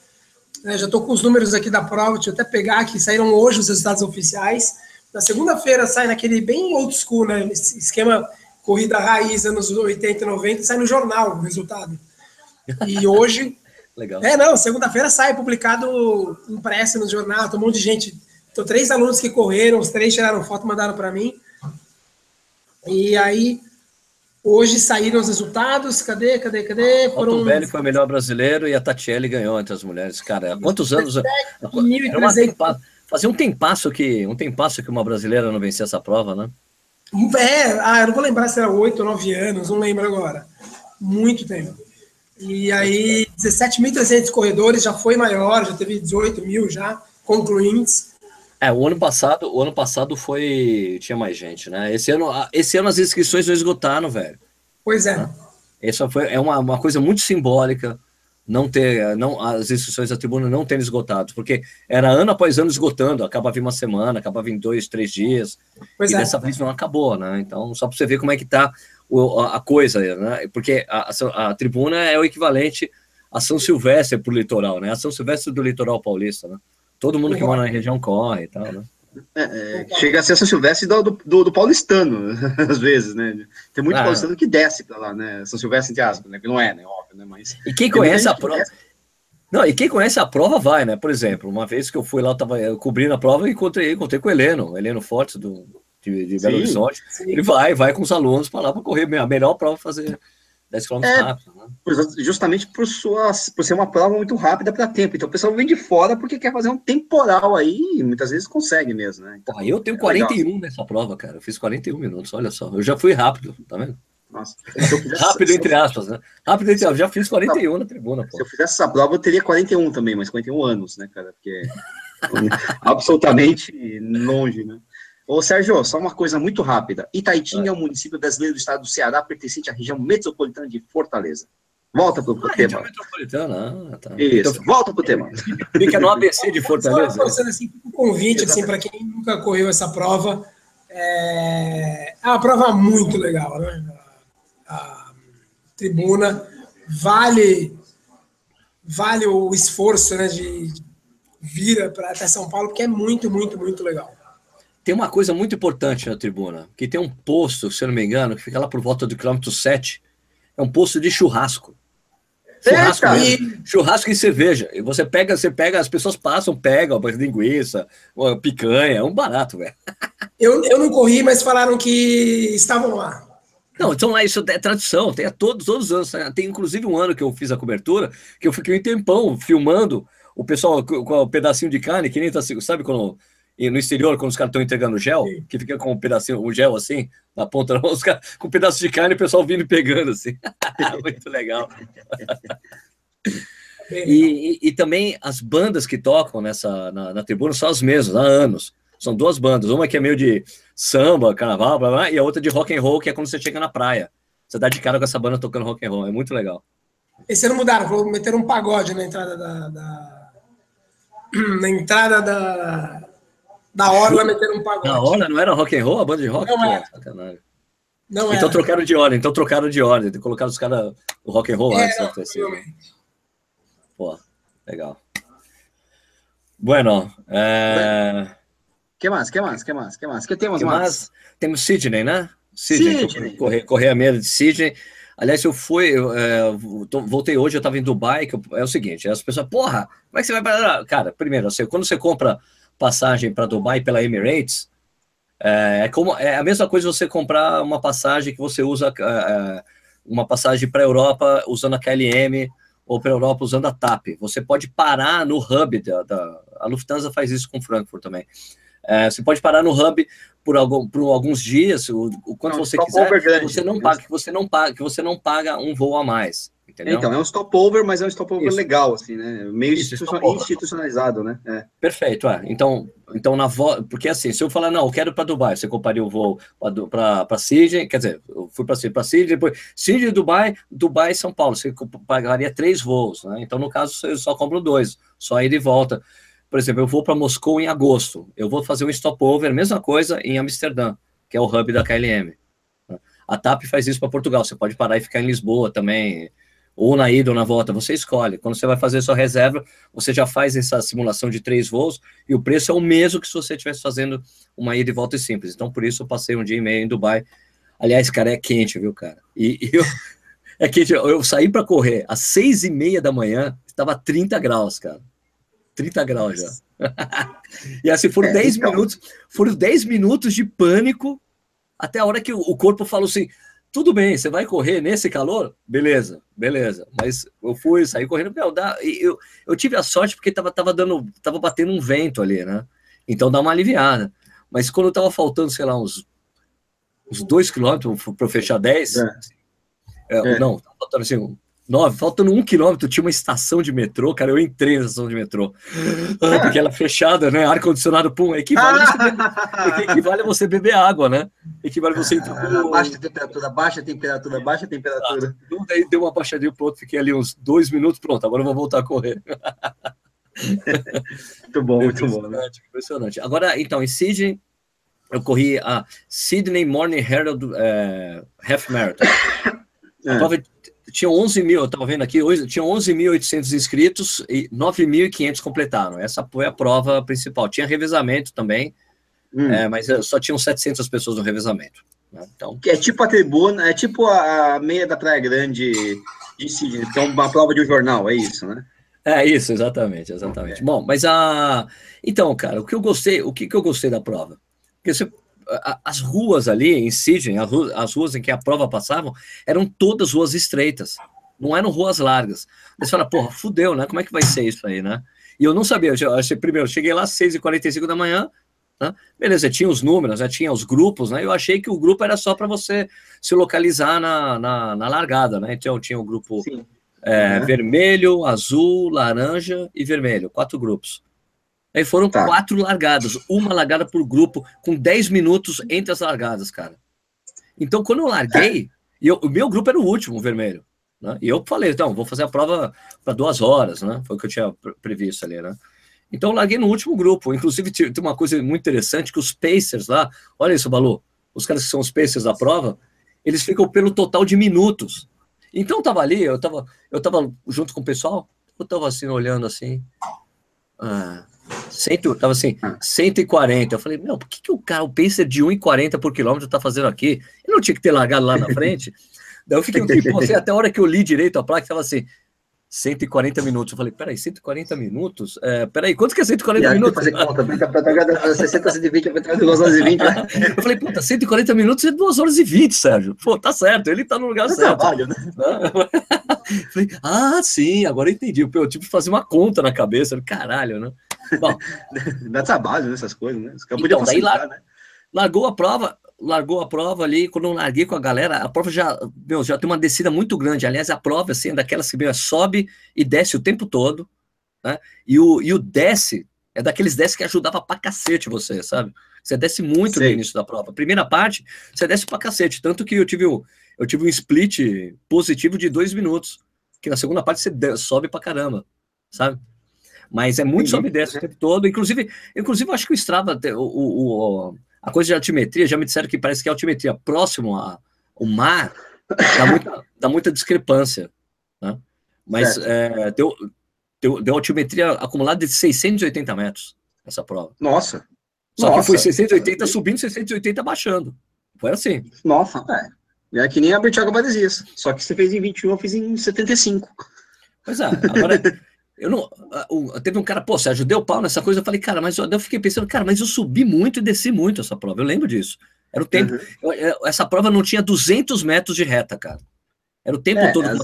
Né, já estou com os números aqui da prova, deixa eu até pegar aqui. Saíram hoje os resultados oficiais. Na segunda-feira sai naquele bem old school, né? Esquema corrida raiz, anos 80, 90, sai no jornal o resultado. E hoje. Legal. É, não, segunda-feira sai publicado impresso no jornal, tem um monte de gente. Então, três alunos que correram, os três tiraram foto, mandaram para mim. E aí, hoje saíram os resultados. Cadê, cadê, cadê? Foram... O Belli foi o melhor brasileiro e a Tatiele ganhou entre as mulheres. Cara, há quantos anos? Fazia um tempasso que um tempasso que uma brasileira não vencia essa prova, né? É, ah, eu não vou lembrar se era oito ou nove anos, não lembro agora. Muito tempo. E aí, 17.300 corredores, já foi maior, já teve 18 mil já, concluintes. É, o ano passado, o ano passado foi. Tinha mais gente, né? Esse ano, esse ano as inscrições não esgotaram, velho. Pois é. Essa foi, é uma, uma coisa muito simbólica não ter, não, as inscrições da tribuna não terem esgotado, porque era ano após ano esgotando, acabava em uma semana, acabava em dois, três dias, pois e é. dessa vez não acabou, né? Então, só para você ver como é que tá o, a, a, coisa, né? Porque a, a, a, tribuna é o equivalente a São Silvestre para o litoral, né? A São Silvestre do litoral paulista, né? Todo mundo que mora na região corre e tal, né? É, é, chega a ser São Silvestre do, do, do, paulistano, às vezes, né? Tem muito ah, paulistano que desce para lá, né? São Silvestre, entre aspas, né? Que não é, né? Óbvio, né? Mas. E quem conhece a prova. Não, e quem conhece a prova vai, né? Por exemplo, uma vez que eu fui lá, eu tava cobrindo a prova e encontrei, encontrei com o Heleno, Heleno Fortes do, de, de Belo Horizonte. Ele vai, vai com os alunos para lá para correr a melhor prova fazer 10 km é, rápido. Né? Justamente por, suas, por ser uma prova muito rápida para tempo. Então o pessoal vem de fora porque quer fazer um temporal aí, e muitas vezes consegue mesmo, né? Então, eu tenho 41 é legal. nessa prova, cara. Eu fiz 41 minutos, olha só. Eu já fui rápido, tá vendo? Nossa, rápido entre aspas, né? Rápido entre aspas, já fiz 41 não, na tribuna. Pô. Se eu fizesse essa prova, eu teria 41 também, mas 41 anos, né, cara? Porque absolutamente longe, né? Ô, Sérgio, só uma coisa muito rápida. Itaitinga é um município brasileiro do estado do Ceará, pertencente à região metropolitana de Fortaleza. Volta para o ah, tema. metropolitana, ah, tá. Isso, então, volta para o tema. Fica no ABC de Fortaleza. Só assim, um convite assim, para quem nunca correu essa prova. É, é uma prova muito legal, né? A, a tribuna vale vale o esforço né, de vir para até São Paulo, porque é muito, muito, muito legal. Tem uma coisa muito importante na tribuna, que tem um posto, se eu não me engano, que fica lá por volta do quilômetro 7, é um posto de churrasco. Churrasco, e, churrasco e cerveja. E você pega, você pega, as pessoas passam, pegam uma linguiça, uma picanha, é um barato, velho. Eu, eu não corri, mas falaram que estavam lá. Não, então lá isso é tradição, tem a todos, todos os anos. Tem inclusive um ano que eu fiz a cobertura, que eu fiquei um tempão filmando o pessoal com, com o pedacinho de carne, que nem tá, sabe quando e no exterior, quando os caras estão entregando gel, Sim. que fica com um pedacinho, um gel assim, na ponta, os caras com um pedaço de carne, o pessoal vindo e pegando assim. Muito legal. e, e, e, também as bandas que tocam nessa na, na, tribuna são as mesmas, há anos. São duas bandas, uma que é meio de samba, carnaval, blá, blá, e a outra de rock and roll, que é quando você chega na praia. Você dá de cara com essa banda tocando rock and roll, é muito legal. Esse ano mudaram, vou meter um pagode na entrada da... da... na entrada da, da Orla meteram um pagode. Na Orla não era rock and roll, a banda de rock? Não é. Sacanagem. Não então era. trocaram de ordem, então trocaram de ordem, colocaram os caras o rock and roll é, antes, não, assim. Pô, legal. Bueno, é... que mais, que mais, que mais, que mais? Que temos que mais? mais? Temos Sidney, né? Sidney, Sidney. Correr, correr a meia de Sidney. Aliás, eu fui, eu, é, voltei hoje, eu estava em Dubai, que é o seguinte, as pessoas, porra, como é que você vai para Cara, primeiro, assim, quando você compra passagem para Dubai pela Emirates, é, é, como, é a mesma coisa você comprar uma passagem que você usa, é, é uma passagem para a Europa usando a KLM ou para a Europa usando a TAP. Você pode parar no hub da, da a Lufthansa faz isso com Frankfurt também. É, você pode parar no hub por, algum, por alguns dias, o, o quanto não, você quiser, você não paga, que você não paga, que você não paga um voo a mais Entendeu? Então, é um stopover, mas é um stopover Isso. legal, assim, né? Meio Isso, institucionalizado, né? É. Perfeito, é. Então, então na volta, porque assim, se eu falar, não, eu quero para Dubai, você compraria o voo para Sydney, quer dizer, eu fui para Sydney, depois Sydney, Dubai, Dubai e São Paulo, você pagaria três voos, né? Então, no caso, você só compra dois, só ir e volta. Por exemplo, eu vou para Moscou em agosto, eu vou fazer um stopover, mesma coisa em Amsterdã, que é o hub da KLM. A TAP faz isso para Portugal, você pode parar e ficar em Lisboa também, ou na ida ou na volta, você escolhe. Quando você vai fazer sua reserva, você já faz essa simulação de três voos e o preço é o mesmo que se você estivesse fazendo uma ida e volta simples. Então, por isso, eu passei um dia e meio em Dubai. Aliás, cara, é quente, viu, cara? E, e eu, é quente. Eu saí para correr às seis e meia da manhã, estava 30 graus, cara. 30 graus já. e assim, foram é, 10 então... minutos, foram 10 minutos de pânico até a hora que o corpo falou assim: tudo bem, você vai correr nesse calor? Beleza, beleza. Mas eu fui, saí correndo, meu, dá, eu, eu tive a sorte porque tava, tava dando, tava batendo um vento ali, né? Então dá uma aliviada. Mas quando tava faltando, sei lá, uns, uns dois quilômetros para fechar 10, é. É, é. não, tava faltando assim, Nove, faltando um quilômetro, tinha uma estação de metrô, cara, eu entrei na estação de metrô. Ah, porque ela é fechada, né? Ar-condicionado, pum, equivale, você beber, equivale a você beber água, né? Equivale a você entrar no... Baixa temperatura, baixa temperatura, baixa temperatura. Ah, daí deu uma baixadinha pro outro, fiquei ali uns dois minutos, pronto, agora eu vou voltar a correr. muito bom, muito bom. Né? Impressionante. Agora, então, em Sydney, eu corri a Sydney Morning Herald é, Half Marathon. É. A prova tinha 11 mil, eu estava vendo aqui, hoje tinha 11.800 inscritos e 9.500 completaram. Essa foi a prova principal. Tinha revezamento também, hum. é, mas só tinham 700 pessoas no revezamento. Né? Então... É tipo a tribuna, é tipo a meia da Praia Grande de Sydney, que é uma prova de um jornal, é isso, né? É isso, exatamente, exatamente. É. Bom, mas a. Então, cara, o que eu gostei, o que, que eu gostei da prova? Porque você as ruas ali em Sydney, as ruas em que a prova passavam, eram todas ruas estreitas, não eram ruas largas. Você fala, porra, fudeu, né? Como é que vai ser isso aí, né? E eu não sabia, eu, eu, primeiro, eu cheguei lá às 6h45 da manhã, né? beleza, tinha os números, né? tinha os grupos, né? Eu achei que o grupo era só para você se localizar na, na, na, largada, né? Então tinha o grupo é, uhum. vermelho, azul, laranja e vermelho, quatro grupos. Aí foram tá. quatro largadas, uma largada por grupo, com 10 minutos entre as largadas, cara. Então, quando eu larguei, eu, o meu grupo era o último, o vermelho. Né? E eu falei, então, vou fazer a prova para duas horas, né? Foi o que eu tinha previsto ali, né? Então, eu larguei no último grupo. Inclusive, tem uma coisa muito interessante, que os Pacers lá, olha isso, Balu, os caras que são os Pacers da prova, eles ficam pelo total de minutos. Então, eu tava ali, eu tava, eu tava junto com o pessoal, eu tava assim, olhando assim, ah, Cento, tava assim, 140. Eu falei, meu, por que, que o cara, o pacer de 1,40 por quilômetro tá fazendo aqui? Ele não tinha que ter largado lá na frente. Daí eu fiquei, tipo, assim, até a hora que eu li direito a placa, tava assim, 140 minutos. Eu falei, peraí, 140 minutos? É, peraí, quanto que é 140 minutos? Fazer conta, 60, 120, 2 horas e 20. Né? Eu falei, puta, 140 minutos é 2 horas e 20, Sérgio. Pô, tá certo, ele tá no lugar é certo. Trabalho, né? falei, ah, sim, agora eu entendi. Eu tive que fazer uma conta na cabeça. Caralho, né? Bom, dá trabalho nessas coisas, né? então, daí lá, né? largou a prova, largou a prova ali, quando eu larguei com a galera, a prova já, meu, já tem uma descida muito grande. Aliás, a prova, assim, é daquelas que meu, sobe e desce o tempo todo, né? E o, e o desce é daqueles desce que ajudava pra cacete você, sabe? Você desce muito Sei. no início da prova. primeira parte, você desce pra cacete. Tanto que eu tive, um, eu tive um split positivo de dois minutos. Que na segunda parte você sobe pra caramba, sabe? Mas é muito sobe e desce o tempo todo. Inclusive, inclusive, eu acho que o Strava, o, o, a coisa de altimetria, já me disseram que parece que a altimetria próximo ao mar dá muita, dá muita discrepância. Né? Mas é, deu, deu, deu altimetria acumulada de 680 metros essa prova. Nossa! Só Nossa. que foi 680 subindo, 680 baixando. Foi assim. Nossa, é. É que nem a Bertiago Badesias. Só que você fez em 21, eu fiz em 75. Pois é, agora Eu não. Teve um cara, pô, Sérgio, deu pau nessa coisa. Eu falei, cara, mas eu, eu fiquei pensando, cara, mas eu subi muito e desci muito essa prova. Eu lembro disso. Era o tempo. Uhum. Eu, essa prova não tinha 200 metros de reta, cara. Era o tempo é, todo. É,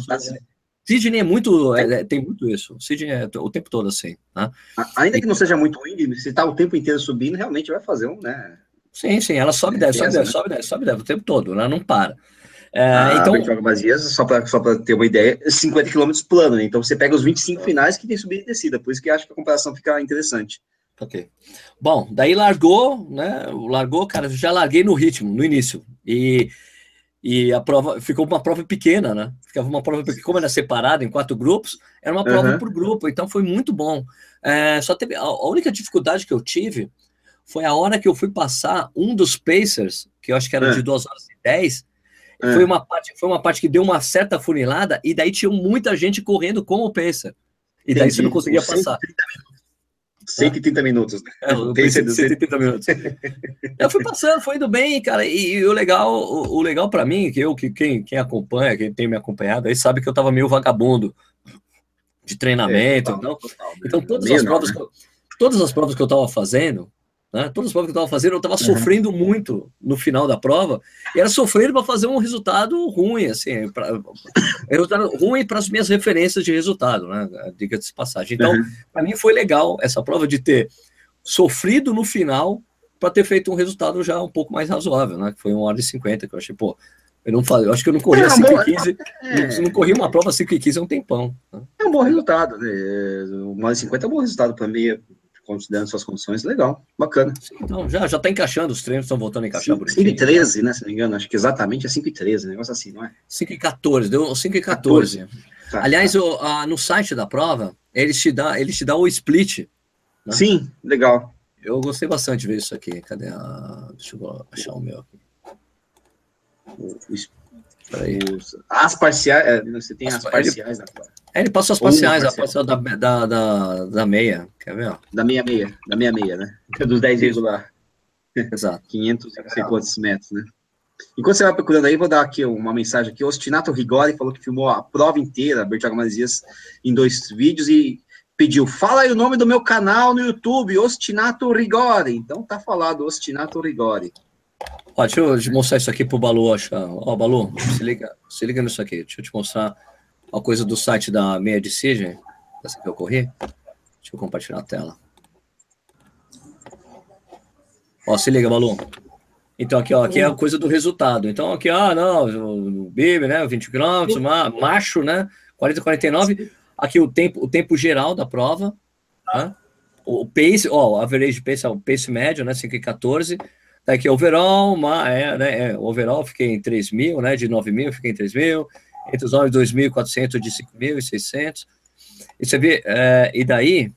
Sidney é muito. É, é, tem muito isso. Sidney é o tempo todo assim. Né? Ainda e, que não seja muito índio, se tá o tempo inteiro subindo, realmente vai fazer um, né? Sim, sim. Ela sobe, é, desce, sobe, desce, sobe, desce, sobe, desce o tempo todo. Ela não para. É, então, Bertioga Bazias, só para só ter uma ideia, 50 km plano, né? Então você pega os 25 finais que tem subida e descida, por isso que acho que a comparação fica interessante. Ok. Bom, daí largou, né? Largou, cara, já larguei no ritmo, no início. E, e a prova ficou uma prova pequena, né? Ficava uma prova porque como era separada em quatro grupos, era uma prova uhum. por grupo, então foi muito bom. É, só teve a, a única dificuldade que eu tive foi a hora que eu fui passar um dos Pacers, que eu acho que era de 2 horas e 10, é. foi, uma parte, foi uma parte que deu uma certa funilada, e daí tinha muita gente correndo com o Pacer. E daí Entendi. você não conseguia passar. 130 minutos. É, eu pensei 130 minutos. eu fui passando, foi indo bem, cara. E, e o legal, o, o legal para mim, que eu, que quem, quem acompanha, quem tem me acompanhado, aí sabe que eu tava meio vagabundo de treinamento. É, total, então, total, então todas as provas, né? todas as provas que eu tava fazendo, né? Todas as provas que eu estava fazendo, eu estava uhum. sofrendo muito no final da prova, e era sofrendo para fazer um resultado ruim, assim, pra, resultado ruim para as minhas referências de resultado, né? Diga-se de passagem. Então, uhum. para mim foi legal essa prova de ter sofrido no final para ter feito um resultado já um pouco mais razoável, né? Que foi uma hora e 50, que eu achei, pô, eu não falei, eu acho que eu não corri é, a 5 e 15, é... não, não corri uma prova 5 e 15 há um tempão. Né? É um bom resultado, né? Uma hora e 50 é um bom resultado para mim considerando suas condições, legal, bacana. Então, já, já tá encaixando, os treinos estão voltando a encaixar 5, 5 e 13, né, se não me engano, acho que exatamente é 5 e 13, negócio assim, não é? 5 e 14, deu 5 e 14. 14. Tá, Aliás, tá. O, a, no site da prova, eles te dão eles te dá o split. Né? Sim, legal. Eu gostei bastante de ver isso aqui. Cadê a... Deixa eu achar o meu aqui. O, as parciais, é, você tem as, as parciais da prova. É, ele passou as parciais, a parcial da, da, da, da meia. Quer ver? Ó? Da meia meia, da meia meia, né? Dos 10 regular. Exato. 500 não sei quantos metros, né? Enquanto você vai procurando aí, vou dar aqui uma mensagem aqui. O Ostinato Rigori falou que filmou a prova inteira, Bertiago Masias, em dois vídeos e pediu, fala aí o nome do meu canal no YouTube, Ostinato Rigori. Então tá falado, Ostinato Rigori. Ó, deixa eu mostrar isso aqui pro Balu achar. Ó, Balu, se liga, se liga nisso aqui. Deixa eu te mostrar uma coisa do site da Meia Decision, essa que eu corri. Deixa eu compartilhar a tela. Ó, se liga, Balu. Então, aqui, ó, aqui é a coisa do resultado. Então, aqui, ah, não, o BIB, né, 20 km, macho, né, 40, 49. Aqui o tempo, o tempo geral da prova, né? O pace, ó, o average pace é o pace médio, né, 5 e 14. Daqui, overall, uma, é, né, é, overall, fiquei em 3 mil, né, de 9 mil, fiquei em 3 mil entre os homens 2.400 de 5.600. E você vê, é, e daí,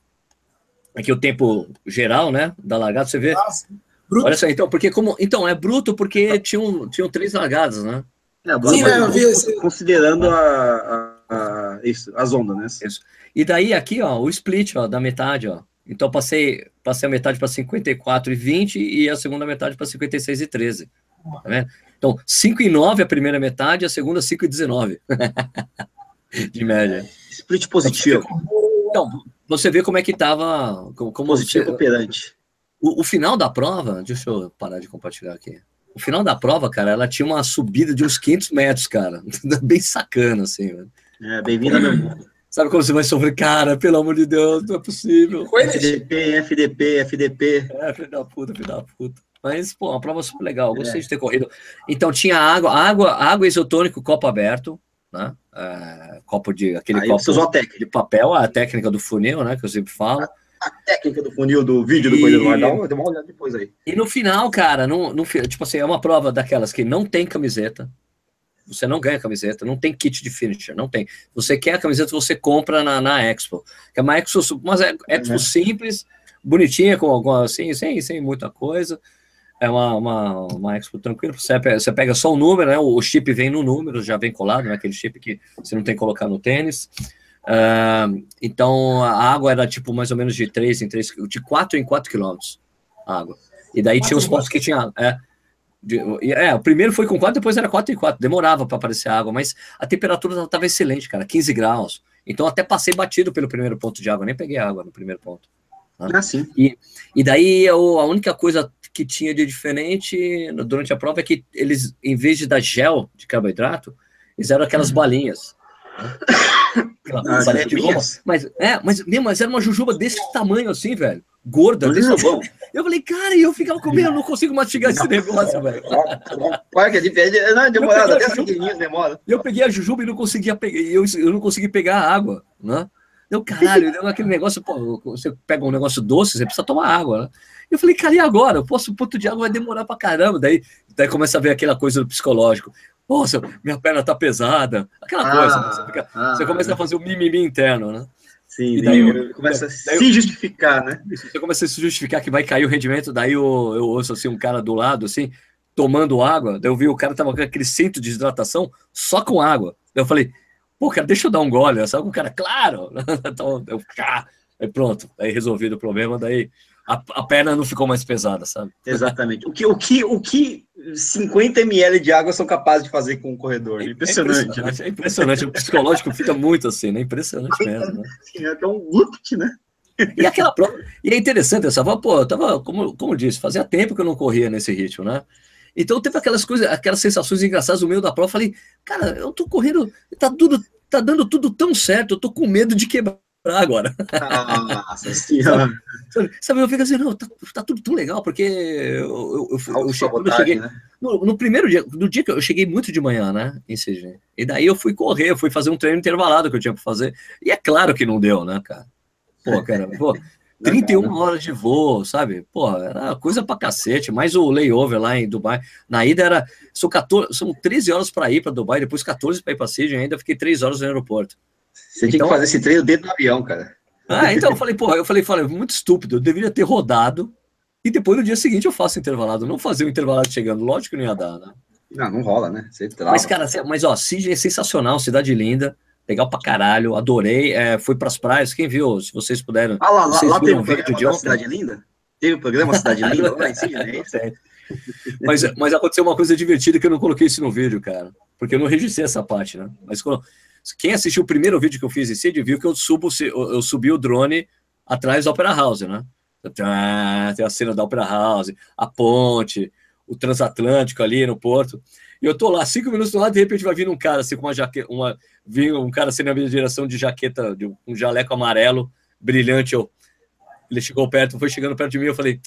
aqui o tempo geral, né, da largada, você vê. Nossa, olha só, então, porque como. Então, é bruto porque tinham, tinham três largadas, né? É, Sim, né, eu vi esse... Considerando a, a, a, isso, as ondas, né? Isso. E daí, aqui, ó, o split, ó, da metade, ó. Então, passei, passei a metade para 54 e 20 e a segunda metade para 56 e 13. Tá vendo? Então, 5 e 9 a primeira metade, a segunda 5 e 19. de média. Split positivo. Então, você vê como é que estava. Como, positivo você, operante. O, o, final da prova, deixa eu parar de compartilhar aqui. O final da prova, cara, ela tinha uma subida de uns 500 metros, cara. Bem sacana, assim. Mano. É, bem-vindo ao meu mundo. Sabe como você vai sofrer? Cara, pelo amor de Deus, não é possível. FDP, FDP, FDP. É, filho da puta, filho da puta. Mas, pô, uma prova super legal. Gostei é. de ter corrido. Então, tinha água, água, água isotônico, copo aberto, né? É, copo de aquele Aí copo técnica. de papel, a técnica do funil, né? Que eu sempre falo. A, a técnica do funil do vídeo do e... Coisa do Guardão, deu uma olhada depois aí. E no final, cara, no, no, tipo assim, é uma prova daquelas que não tem camiseta. Você não ganha camiseta, não tem kit de finisher, não tem. Você quer a camiseta, você compra na, na Expo. Que é uma Expo, uma Expo uhum. simples, bonitinha, com, com assim, sem, sem muita coisa é uma, uma, uma Expo tranquila. Você pega, você pega só o número, né? O, chip vem no número, já vem colado, né? Aquele chip que você não tem que colocar no tênis. Uh, então a água era tipo mais ou menos de 3 em 3, de 4 em 4 quilômetros. Água. E daí tinha os pontos que tinha. É, de, é, o primeiro foi com 4, depois era 4 em 4. Demorava para aparecer água, mas a temperatura estava excelente, cara, 15 graus. Então até passei batido pelo primeiro ponto de água, nem peguei água no primeiro ponto. Né? Ah, sim. E, e daí eu, a única coisa que tinha de diferente durante a prova é que eles, em vez de dar gel de carboidrato, eles eram aquelas uhum. balinhas. Né? Aquela ah, balinha de goma. Mas, é, mas, mesmo, mas era uma jujuba desse tamanho assim, velho. Gorda. Desse bom. Eu falei, cara, e eu ficava comendo, eu não consigo mastigar esse negócio, velho. Olha que é diferente. Não, demorado, até pequenininho demora. Eu peguei a jujuba e não conseguia pegar, eu, eu não consegui pegar a água, né? Deu caralho, deu aquele negócio, pô, você pega um negócio doce, você precisa tomar água, né? Eu falei, cara, e agora? Eu posso, o ponto de água vai demorar pra caramba. Daí, daí começa a ver aquela coisa do psicológico. Nossa, minha perna tá pesada. Aquela ah, coisa. Né? Você, fica, ah, você, começa a fazer o mimimi interno, né? Sim, e daí eu, começa a se justificar, né? Você começa a se justificar que vai cair o rendimento, daí eu, eu ouço assim um cara do lado, assim, tomando água. Daí eu vi o cara tava com aquele centro de hidratação só com água. Daí eu falei, pô, cara, deixa eu dar um gole. Sabe o cara, claro! então, eu, aí pronto, aí resolvido o problema, daí a, a perna não ficou mais pesada, sabe? Exatamente. O que, o que, o que 50 ml de água são capazes de fazer com o corredor? É, impressionante. É impressionante, né? é impressionante. O psicológico fica muito assim, né? Impressionante mesmo. Né? É até um look, né? E aquela prova. E é interessante essa pô, eu tava, como, como eu disse, fazia tempo que eu não corria nesse ritmo, né? Então teve aquelas coisas, aquelas sensações engraçadas no meio da prova. Eu falei, cara, eu tô correndo, tá tudo, tá dando tudo tão certo, eu tô com medo de quebrar agora. Nossa senhora. sabe, sabe, eu fico assim, não, tá, tá tudo tão legal, porque eu, eu, eu, eu cheguei, né? no, no, primeiro dia, no dia que eu cheguei muito de manhã, né, em CG, e daí eu fui correr, eu fui fazer um treino intervalado que eu tinha para fazer, e é claro que não deu, né, cara? Pô, cara, pô, 31 horas de voo, sabe? Pô, era coisa pra cacete, mais o layover lá em Dubai. Na ida era, são, 14, são 13 horas para ir para Dubai, depois 14 para ir para Sydney, ainda fiquei 3 horas no aeroporto. Você então, tinha que então- fazer esse treino dentro do avião, cara. Ah, então eu falei, porra, eu falei, falei, muito estúpido, eu deveria ter rodado e depois no dia seguinte eu faço intervalado, não fazer o intervalado chegando, lógico que não ia dar, né? Não, não rola, né? mas, cara, mas ó, Sydney é sensacional, cidade linda, legal pra caralho, adorei, é, fui pras praias, quem viu, se vocês puderam. Ah, lá, lá, lá teve um vídeo de ontem. Cidade Linda? Teve o um programa Cidade Linda lá em Sydney, é mas, mas aconteceu uma coisa divertida que eu não coloquei isso no vídeo, cara, porque eu não registrei essa parte, né? Mas quando quem assistiu o primeiro vídeo que eu fiz em Cid viu que eu, subo, eu subi o drone atrás da Opera House, né? Tem a cena da Opera House, a ponte, o transatlântico ali no porto. E eu tô lá, cinco minutos do lado, de repente vai vir um cara assim com uma jaqueta, uma, um cara assim na minha direção de jaqueta, de um jaleco amarelo, brilhante. Eu, ele chegou perto, foi chegando perto de mim, eu falei,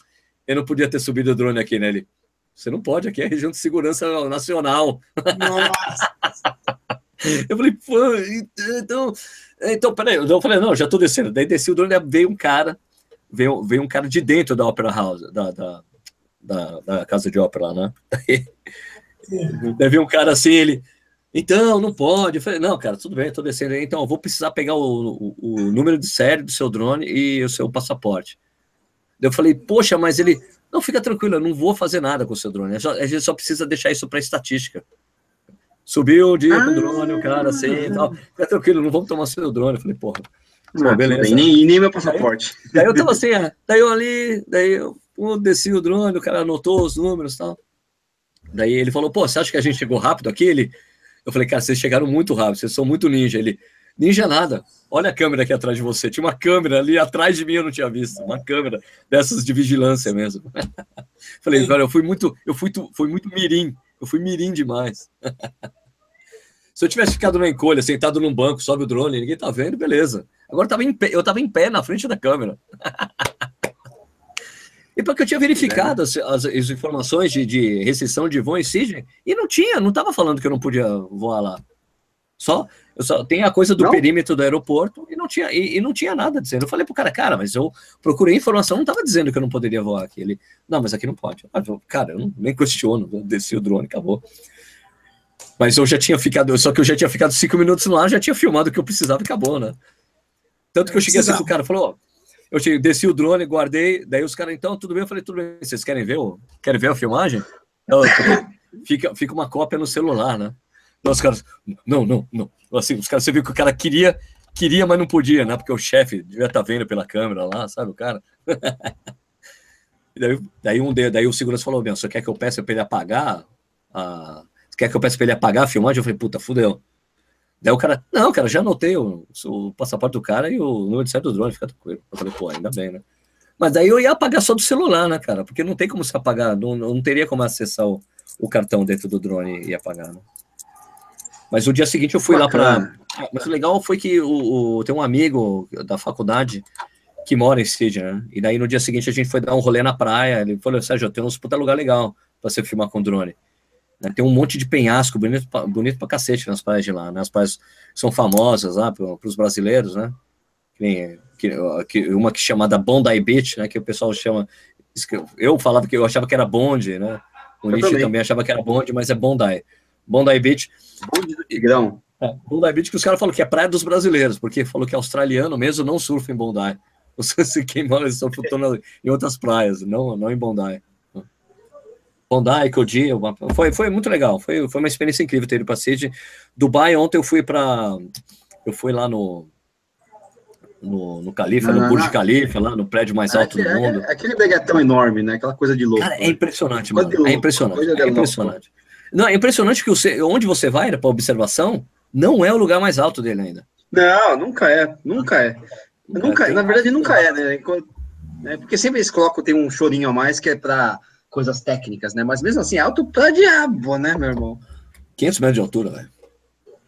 eu não podia ter subido o drone aqui, né? Ele, você não pode, aqui é região de segurança nacional. Nossa! Eu falei, pô, então, então, peraí, eu falei, não, já tô descendo. Daí desci o drone, veio um cara, veio, veio um cara de dentro da Opera House, da, da, da, da casa de ópera, né? Daí, daí veio um cara assim, ele, então, não pode. Eu falei, não, cara, tudo bem, tô descendo aí, então eu vou precisar pegar o, o, o número de série do seu drone e o seu passaporte. Daí eu falei, poxa, mas ele, não, fica tranquilo, eu não vou fazer nada com o seu drone, a gente só precisa deixar isso para estatística. Subiu o dia ah, com o drone, o cara assim e tal. Fica tranquilo, não vamos tomar seu drone. Eu falei, porra. Não, beleza. Nem, nem, nem meu passaporte. Daí, daí, eu tava assim, é, daí eu ali, daí eu desci o drone, o cara anotou os números e tal. Daí ele falou, pô, você acha que a gente chegou rápido aqui? Ele, eu falei, cara, vocês chegaram muito rápido, vocês são muito ninja. Ele, ninja nada, olha a câmera aqui atrás de você. Tinha uma câmera ali atrás de mim, eu não tinha visto, uma câmera dessas de vigilância mesmo. falei, cara, eu fui muito, eu fui, fui muito mirim, eu fui mirim demais. Se eu tivesse ficado na encolha, sentado num banco, sobe o drone, ninguém tá vendo, beleza. Agora eu tava em pé, eu tava em pé na frente da câmera. e porque eu tinha verificado as, as, as informações de, de, restrição de voo em Sydney, e não tinha, não tava falando que eu não podia voar lá. Só, eu só tem a coisa do não? perímetro do aeroporto e não tinha e, e, não tinha nada dizendo. Eu falei pro cara, cara, mas eu procurei informação, não tava dizendo que eu não poderia voar aqui. Ele, não, mas aqui não pode. Ah, cara, eu não, nem questiono, eu desci o drone, acabou. Mas eu já tinha ficado, só que eu já tinha ficado cinco minutos lá, já tinha filmado o que eu precisava e acabou, né? Tanto que eu cheguei assim pro cara, falou, eu cheguei, desci o drone, guardei, daí os caras, então, tudo bem? Eu falei, tudo bem, vocês querem ver, o, querem ver a filmagem? Eu, fica, fica uma cópia no celular, né? Então, os caras, não, não, não. Assim, os caras, você viu que o cara queria, queria, mas não podia, né? Porque o chefe devia estar tá vendo pela câmera lá, sabe, o cara? daí, daí, um, daí o segurança falou, meu, você quer que eu peça para ele apagar a quer que eu peça para ele apagar a filmagem? Eu falei, puta, fudeu. Daí o cara, não, cara, já anotei o, o passaporte do cara e o número de série do drone, fica tranquilo. Eu falei, pô, ainda bem, né? Mas daí eu ia apagar só do celular, né, cara? Porque não tem como se apagar, não, não teria como acessar o, o cartão dentro do drone e apagar, né? Mas o dia seguinte eu fui Bacana. lá para. Mas o legal foi que o, o, tem um amigo da faculdade que mora em Sydney, né? E daí no dia seguinte a gente foi dar um rolê na praia. Ele falou: Sérgio, tem uns puta lugar legal para você filmar com drone. Né? Tem um monte de penhasco bonito, bonito pra cacete nas praias de lá, né? As praias são famosas lá para os brasileiros, né? Que, que, uma que é chamada Bondi Beach, né? Que o pessoal chama. Eu falava que eu achava que era Bonde, né? O Nietzsche também. também achava que era Bonde, mas é Bondi. Bondi Beach. Bonde do Tigrão. É, Bondi Beach que os caras falam que é praia dos brasileiros, porque falou que australiano mesmo não surfa em Bondi. Você quem mora só em outras praias, não, não em Bondi. Bondi, Koji, foi, foi muito legal, foi, foi uma experiência incrível ter ido para Sydney. Dubai, ontem eu fui para. Eu fui lá no. No, no Califa, no Burj Khalifa, lá no prédio mais é, alto é, do mundo. É, aquele baguetão enorme, né? Aquela coisa de louco. Cara, é impressionante, mano. É impressionante. É impressionante. Não, é impressionante que você, onde você vai para observação, não é o lugar mais alto dele ainda. Não, nunca é, nunca é. Nunca, é, na verdade, nunca é, né? É, porque sempre eles colocam, tem um chorinho a mais que é para coisas técnicas, né? Mas mesmo assim, alto pra diabo, né, meu irmão? 500 metros de altura, velho.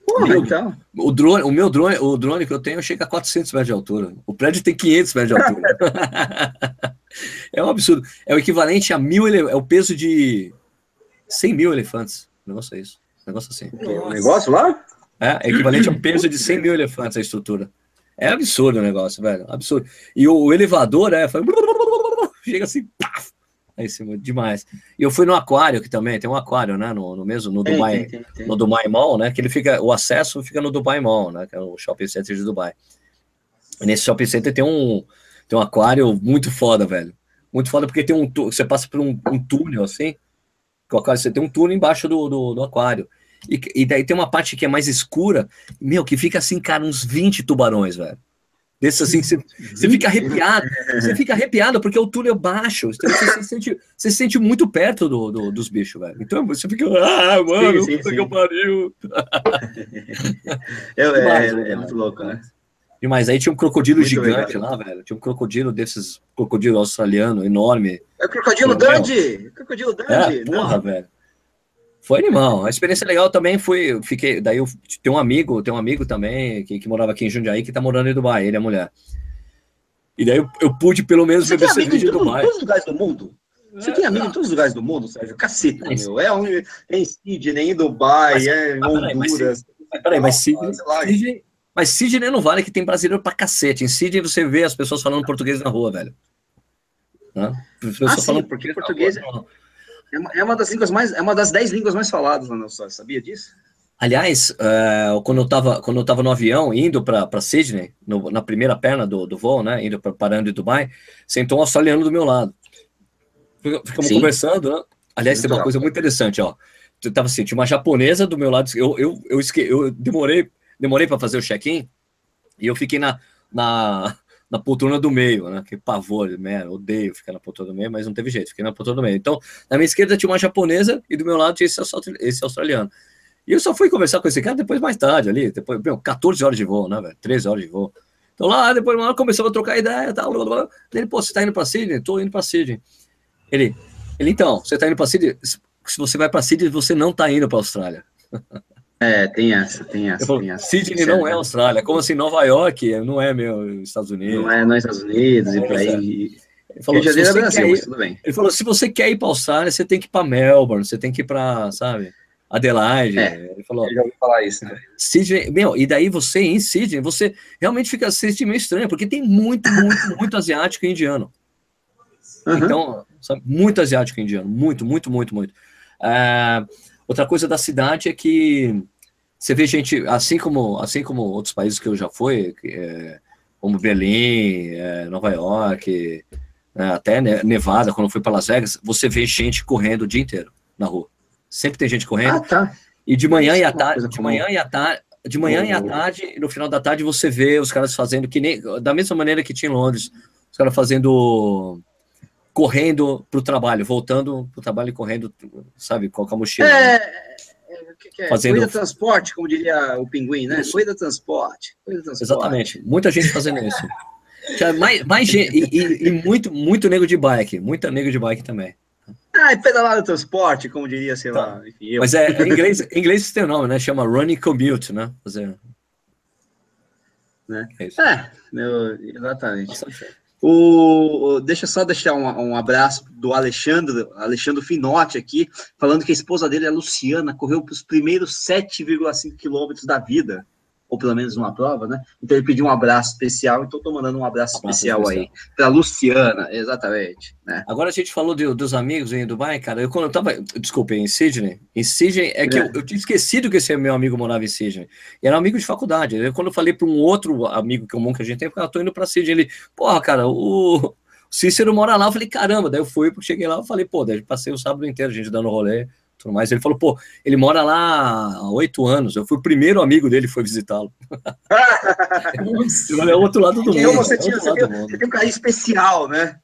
Porra, então. O drone, o meu drone, o drone que eu tenho chega a 400 metros de altura. O prédio tem 500 metros de altura. é um absurdo. É o equivalente a mil, é o peso de 100 mil elefantes. O negócio é isso. Um negócio assim. O negócio lá? É, é equivalente a um peso de 100 mil elefantes a estrutura. É absurdo o negócio, velho. Absurdo. E o, o elevador, é, foi... chega assim, paf, aí cima, demais. E eu fui no aquário, que também tem um aquário, né? No, no mesmo, no Dubai, tem, tem, tem, no Dubai Mall, né? Que ele fica, o acesso fica no Dubai Mall, né? Que é o shopping center de Dubai. E nesse shopping center tem um, tem um aquário muito foda, velho. Muito foda porque tem um, você passa por um, um túnel assim, que o aquário, você tem um túnel embaixo do, do, do aquário. E, e, daí tem uma parte que é mais escura, meu, que fica assim, cara, uns 20 tubarões, velho. Desses assim, você, você fica arrepiado, você fica arrepiado porque o túnel é baixo, então você, se sente, você se sente muito perto do, do, dos bichos, velho. Então você fica, ah, mano, sim, sim, sim. que eu pariu. É, é, é, é, muito louco, né? Demais, aí tinha um crocodilo muito gigante legal. lá, velho. Tinha um crocodilo desses, crocodilo australiano, enorme. É o crocodilo Dundee! Crocodilo Dundee! É, porra, Não. velho. Foi animal. A experiência legal também foi. Fiquei. Daí eu tenho um amigo, tem um amigo também que, que morava aqui em Jundiaí que tá morando em Dubai, ele é mulher. E daí eu, eu pude pelo menos Você beber cerveja em Dubai. todos os lugares do mundo? Você é, tem amigo em todos os lugares do mundo, Sérgio? Caceta, é, meu. É, um, é em Sydney, em Dubai, mas, é em Honduras. Mas, peraí, mas Sydney, Sydney, mas Sydney não vale que tem brasileiro pra cacete. Em Sydney você vê as pessoas falando português na rua, velho. Né? Ah, sim, porque português... Rua, é, é uma, das línguas mais, é uma das dez línguas mais faladas na nossa, sabia disso? Aliás, uh, quando eu estava quando eu tava no avião indo para Sydney, no, na primeira perna do, do voo, né, indo para parando em Dubai, sentou um australiano do meu lado. Ficamos Sim. conversando, né? Aliás, muito tem uma legal. coisa muito interessante, ó. Eu tava assim, tinha uma japonesa do meu lado, eu eu, eu, eu demorei demorei para fazer o check-in e eu fiquei na, na na poltrona do meio, né? Que pavor, né? Odeio ficar na poltrona do meio, mas não teve jeito, fiquei na poltrona do meio. Então, na minha esquerda tinha uma japonesa e do meu lado tinha esse, australiano. E eu só fui conversar com esse cara depois, mais tarde, ali, depois, meu, 14 horas de voo, né, velho? 13 horas de voo. Então lá, depois hora começamos a trocar ideia tal, blá, blá, blá. Ele, pô, você tá indo pra Sydney? Tô indo pra Sydney. Ele, ele, então, você tá indo pra Sydney? Se você vai pra Sydney, você não tá indo pra Austrália. É, tem essa, tem essa. Falo, tem essa Sydney não é Austrália. Como assim, Nova York não é meu Estados Unidos? Não é, não é Estados Unidos e por aí. Ele falou, se você Brasil, ir, tudo bem. ele falou: se você quer ir para Austrália, você tem que ir para Melbourne, você tem que ir para, sabe, Adelaide. É, ele falou. Eu já ouvi falar isso, né? Sydney, meu, e daí você em Sydney, você realmente fica se sentindo meio estranho, porque tem muito, muito, muito asiático e indiano. Uhum. Então, sabe, muito asiático e indiano, muito, muito, muito, muito. Uh, outra coisa da cidade é que você vê gente, assim como, assim como outros países que eu já fui, é, como Berlim, é, Nova York, é, até Nevada, quando eu fui para Las Vegas, você vê gente correndo o dia inteiro na rua. Sempre tem gente correndo. Ah, tá. E de manhã e à tarde, de manhã e à tarde, de manhã e à tarde, no final da tarde você vê os caras fazendo que nem da mesma maneira que tinha em Londres, os caras fazendo correndo para o trabalho, voltando para o trabalho e correndo, sabe, com a mochila. É, né? Que, que é? Fazendo... Corrida transporte, como diria o pinguim, né? Corrida transporte. Corrida transporte. Exatamente. Muita gente fazendo isso. mais, mais gente, e, e, muito, muito nego de bike. Muita nego de bike também. Ah, e pedalar no transporte, como diria, sei tá. lá. Enfim, Mas é, em inglês, em inglês tem o nome, né? Chama running commute, né? Fazer. Né? É, é meu, exatamente. O, deixa só deixar um, um, abraço do Alexandre, Alexandre Finotti aqui, falando que a esposa dele, a Luciana, correu para os primeiros 7,5 quilômetros da vida ou pelo menos uma prova, né? Então ele pediu um abraço especial, então estou mandando um abraço, um abraço especial, especial, aí para Luciana, exatamente. Né? Agora a gente falou de, dos amigos em Dubai, cara. Eu quando eu tava, desculpe, em Sydney, em Sydney é que é. Eu, eu, tinha esquecido que esse meu amigo morava em Sydney. E era um amigo de faculdade. Eu, quando eu falei para um outro amigo comum que a gente tem, eu tô indo para Sydney, ele, porra, cara, o Cícero mora lá. Eu falei, caramba. Daí eu fui, cheguei lá, eu falei, pô, daí passei o sábado inteiro a gente dando rolê tudo mais. Ele falou, pô, ele mora lá há oito anos. Eu fui o primeiro amigo dele foi visitá-lo. é o outro lado do mundo. Você, é tinha, você, tem, você tem um carinho especial, né?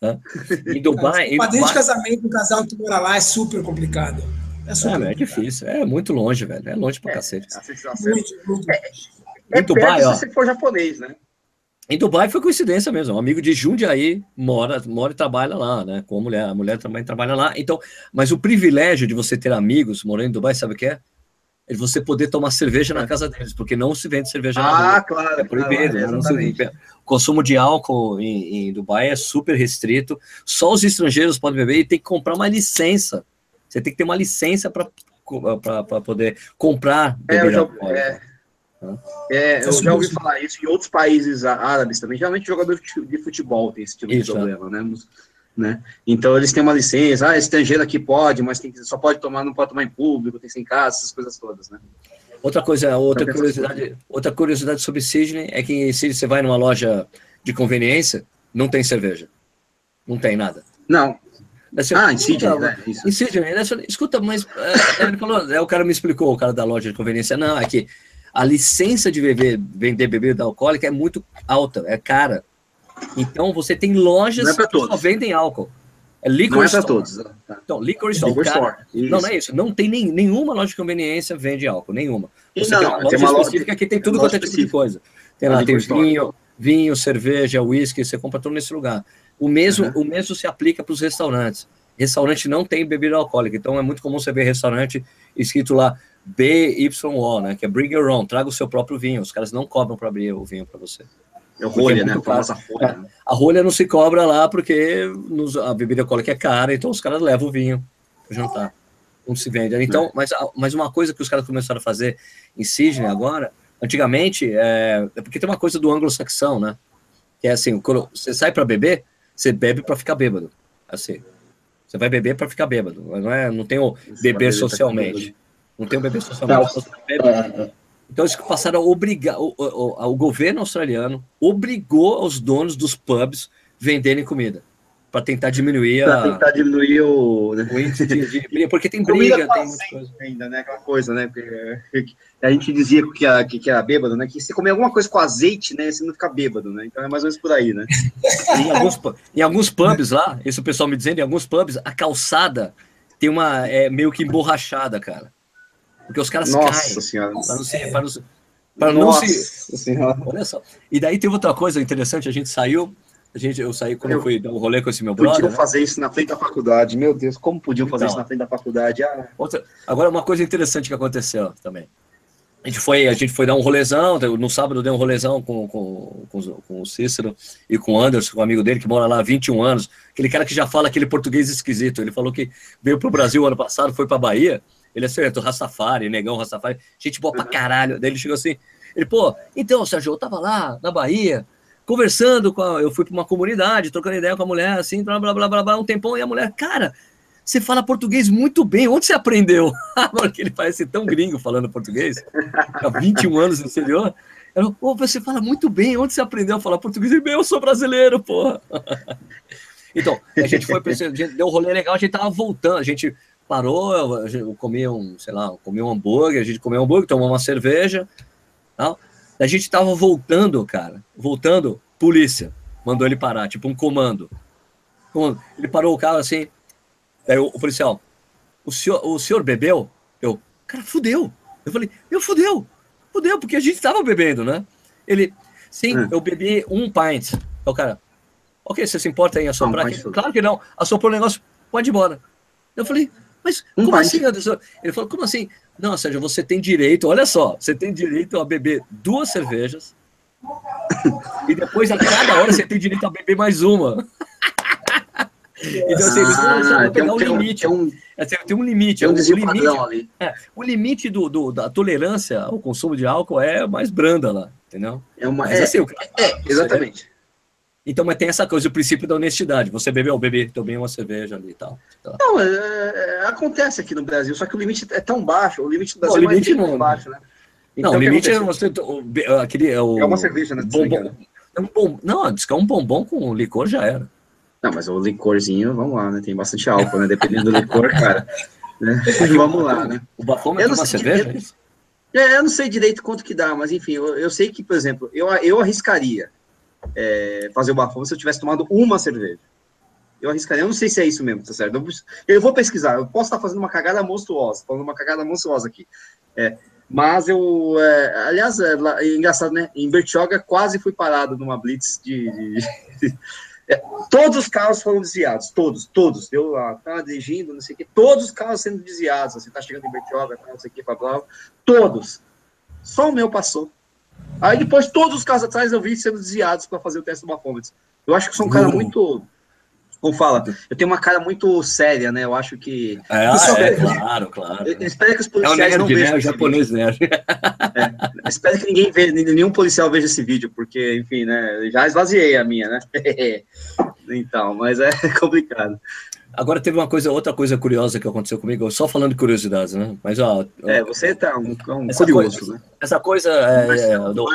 É. Em Dubai. Em Dubai... de casamento, um casal que mora lá é super complicado. É, super é, é difícil, é muito longe, velho. É longe pra é, cacete. Muito, muito. É, é, em Dubai, ó. Se você for japonês, né? Em Dubai foi coincidência mesmo. Um amigo de Jundiaí mora, mora e trabalha lá, né? Com a mulher. A mulher também trabalha lá. Então, mas o privilégio de você ter amigos morando em Dubai, sabe o que é? É você poder tomar cerveja na casa deles, porque não se vende cerveja ah, na rua. claro. É proibido. Claro, se, o consumo de álcool em, em, Dubai é super restrito. Só os estrangeiros podem beber e tem que comprar uma licença. Você tem que ter uma licença para poder comprar é, bebida é, É é, eu já ouvi falar isso em outros países árabes também. Geralmente jogador de futebol tem esse tipo isso, de problema, né? né? Então eles têm uma licença, ah, estrangeiro aqui pode, mas tem, só pode tomar, não pode tomar em público, tem que ser em casa, essas coisas todas, né? Outra coisa, outra curiosidade, outra curiosidade sobre Sydney é que Sydney você vai numa loja de conveniência, não tem cerveja. Não tem nada. Não. ah, em Sydney, né? Isso. Em Sydney, escuta, mas é, ele falou, é, o cara me explicou, o cara da loja de conveniência, não, é a licença de beber, vender bebida alcoólica é muito alta, é cara. Então você tem lojas é que só vendem álcool. É liquor não é para todos. Então, liquor store. Liquor store. Não, não é isso. Não tem nem, nenhuma loja de conveniência vende álcool, nenhuma. Você não, tem uma loja tem uma específica loja, que tem tudo quanto é tipo de coisa. Tem lá, tem vinho, vinho, cerveja, uísque, você compra tudo nesse lugar. O mesmo, uhum. o mesmo se aplica para os restaurantes. Restaurante não tem bebida alcoólica, então é muito comum você ver restaurante escrito lá BYO, né? Que é Bring Your Own, traga o seu próprio vinho. Os caras não cobram para abrir o vinho para você. É rolha, é né? A rolha, né? A rolha não se cobra lá porque nos, a bebida alcoólica é cara, então os caras levam o vinho para jantar. Não se vende. Então, é. mas, mas uma coisa que os caras começaram a fazer em Sydney agora, antigamente, é, é porque tem uma coisa do anglo-saxão, né? Que é assim, quando você sai para beber, você bebe para ficar bêbado. Assim. Você vai beber para ficar bêbado. Não, é, não tem o beber socialmente. Não tem o bebê socialmente. Não. Então eles passaram a obrigar, o, o, o, governo australiano obrigou os donos dos pubs venderem comida para tentar diminuir a, tentar diminuir o, né? o índice de, de, porque tem briga, tem muita coisa. ainda, né? Aquela coisa, né? Porque a gente dizia que era, que, que era bêbado, né? Que se comer alguma coisa com azeite, né? Você não fica bêbado, né? Então é mais ou menos por aí, né? em, alguns, em alguns pubs lá, isso o pessoal me dizendo, em alguns pubs, a calçada tem uma é meio que emborrachada, cara. Porque os caras Nossa caem. Senhora. Para não se. Para não se, para não se... Senhora. Olha só. E daí teve outra coisa interessante, a gente saiu. A gente, eu saí quando eu, eu fui dar um rolê com esse meu brother. Podiam né? fazer isso na frente da faculdade. Meu Deus, como podiam fazer então, isso na frente da faculdade? Ah. Outra, agora, uma coisa interessante que aconteceu também. A gente foi, a gente foi dar um rolezão, no sábado deu um rolezão com, com, com, com, o Cícero e com o Anderson, com um amigo dele que mora lá há 21 anos, aquele cara que já fala aquele português esquisito. Ele falou que veio para o Brasil ano passado, foi para Bahia, ele é certo, Rastafari, negão Rastafari, gente boa pra caralho. Daí ele chegou assim, ele, pô, então, Sérgio, eu tava lá na Bahia, conversando com a, eu fui para uma comunidade, trocando ideia com a mulher, assim, blá, blá, blá, blá, blá, um tempão, e a mulher, cara, você fala português muito bem, onde você aprendeu? Porque ele parece tão gringo falando português, há 21 anos no exterior. Ela, pô, você fala muito bem, onde você aprendeu a falar português? E, eu sou brasileiro, porra. Então, a gente foi, deu um rolê legal, a gente tava voltando, a gente parou, eu, eu comi um, sei lá, comi um hambúrguer, a gente comeu um hambúrguer, tomou uma cerveja, tal. A gente tava voltando, cara, voltando, polícia, mandou ele parar, tipo um comando. Ele parou o carro assim, aí o, o policial, o senhor, o senhor bebeu? Eu, cara, fudeu. Eu falei, eu fudeu, fudeu, porque a gente tava bebendo, né? Ele, sim, hum. eu bebi um pint. O cara, ok, você se importa em assoprar? Não, claro que não, assoprou o negócio, pode ir embora. Eu falei, mas um como assim, Anderson? Ele falou, como assim? Não, Sérgio, você tem direito, olha só, você tem direito a beber duas cervejas, E depois, a cada hora, você tem direito a beber mais uma. Então, assim, ah, tem, um, limite. Tem um, tem um limite. Tem um desvio limite. É, o limite do, do, da tolerância ao consumo de álcool é mais branda lá, entendeu? É uma. Mas, é, assim, é, exatamente. Então, mas tem essa coisa, o princípio da honestidade. Você bebeu, beber também uma cerveja ali e tal. Tá. Não, é, é, acontece aqui no Brasil, só que o limite é tão baixo, o limite do Brasil não, o limite é não, baixo, né? Então, não, o limite é você. aquele, é, o, é uma cerveja, né? Bombom, é um bom, não, diz que é um bombom com licor já era. Não, mas o licorzinho, vamos lá, né? Tem bastante álcool, né? Dependendo do licor, cara. Né? vamos lá, né? O bafômetro é uma cerveja? É, eu não sei direito quanto que dá, mas enfim, eu, eu sei que, por exemplo, eu, eu arriscaria é, fazer o bafômetro se eu tivesse tomado uma cerveja. Eu arriscaria, eu não sei se é isso mesmo, tá certo? Eu, vou pesquisar, eu posso estar fazendo uma cagada monstruosa, falando uma cagada monstruosa aqui. É, mas eu, é, aliás, é, é, engraçado, né? Em Bertioga quase fui parado numa blitz de, de, é, todos os carros foram desviados, todos, todos. Eu lá, tava dirigindo, não sei o quê, todos os carros sendo desviados. Assim, tá chegando em Bertioga, não sei o quê, blá, blá, todos. Só o meu passou. Aí depois todos os carros atrás eu vi sendo desviados para fazer o teste do bafômetro. Eu acho que sou um cara muito como fala, eu tenho uma cara muito séria, né? Eu acho que. É, é claro, claro. Eu, espero que os policiais é nerd, não vejam. Né? O japonês nerd. É, espero que ninguém veja, nenhum policial veja esse vídeo, porque, enfim, né? Já esvaziei a minha, né? então, mas é complicado. Agora teve uma coisa, outra coisa curiosa que aconteceu comigo, só falando de curiosidades, né? Mas ó, é, você tá um, um curioso, coisa, né? Essa coisa, é, é, do,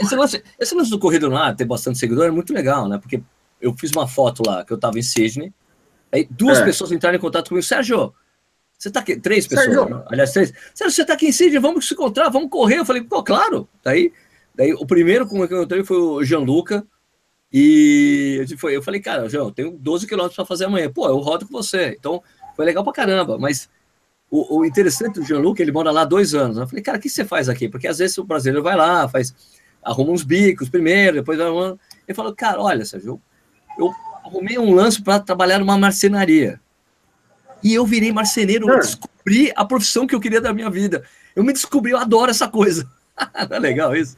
esse, lance, esse lance do corrido lá, ter bastante seguidor é muito legal, né? Porque eu fiz uma foto lá que eu tava em Sydney. Aí duas é. pessoas entraram em contato comigo. Sérgio, você tá aqui? Três pessoas. Né? Aliás, três. Sérgio, você tá aqui em Sydney, vamos se encontrar, vamos correr. Eu falei, pô, claro. Daí, daí o primeiro com que eu encontrei foi o Gianluca. E eu falei, cara, João, eu tenho 12 quilômetros para fazer amanhã. Pô, eu rodo com você. Então, foi legal pra caramba. Mas o, o interessante do Gianluca, ele mora lá dois anos. Eu falei, cara, o que você faz aqui? Porque às vezes o brasileiro vai lá, faz, arruma uns bicos primeiro, depois vai Ele falou, cara, olha, Sérgio, eu arrumei um lance para trabalhar numa marcenaria. E eu virei marceneiro, eu ah. descobri a profissão que eu queria da minha vida. Eu me descobri, eu adoro essa coisa. Não é legal isso?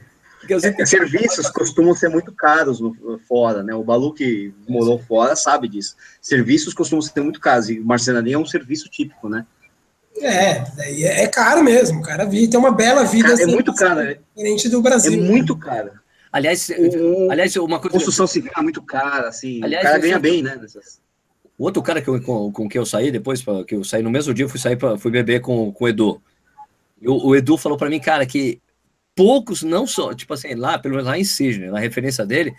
É, serviços costumam ser muito caros no, fora, né? O Balu que morou fora sabe disso. Serviços costumam ser muito caros, e marcenaria é um serviço típico, né? É, é caro mesmo, o cara tem uma bela vida. Cara, é assim, muito caro, né? Diferente do Brasil. É muito caro. Aliás, o, aliás uma coisa. Construção civil é muito cara, assim. Aliás, o cara ganha bem, né? Nessas... O outro cara que eu, com, com que eu saí depois, que eu saí no mesmo dia, eu fui sair para fui beber com, com o Edu. O, o Edu falou para mim, cara, que poucos, não só, tipo assim, lá, pelo menos lá em Sydney, na referência dele,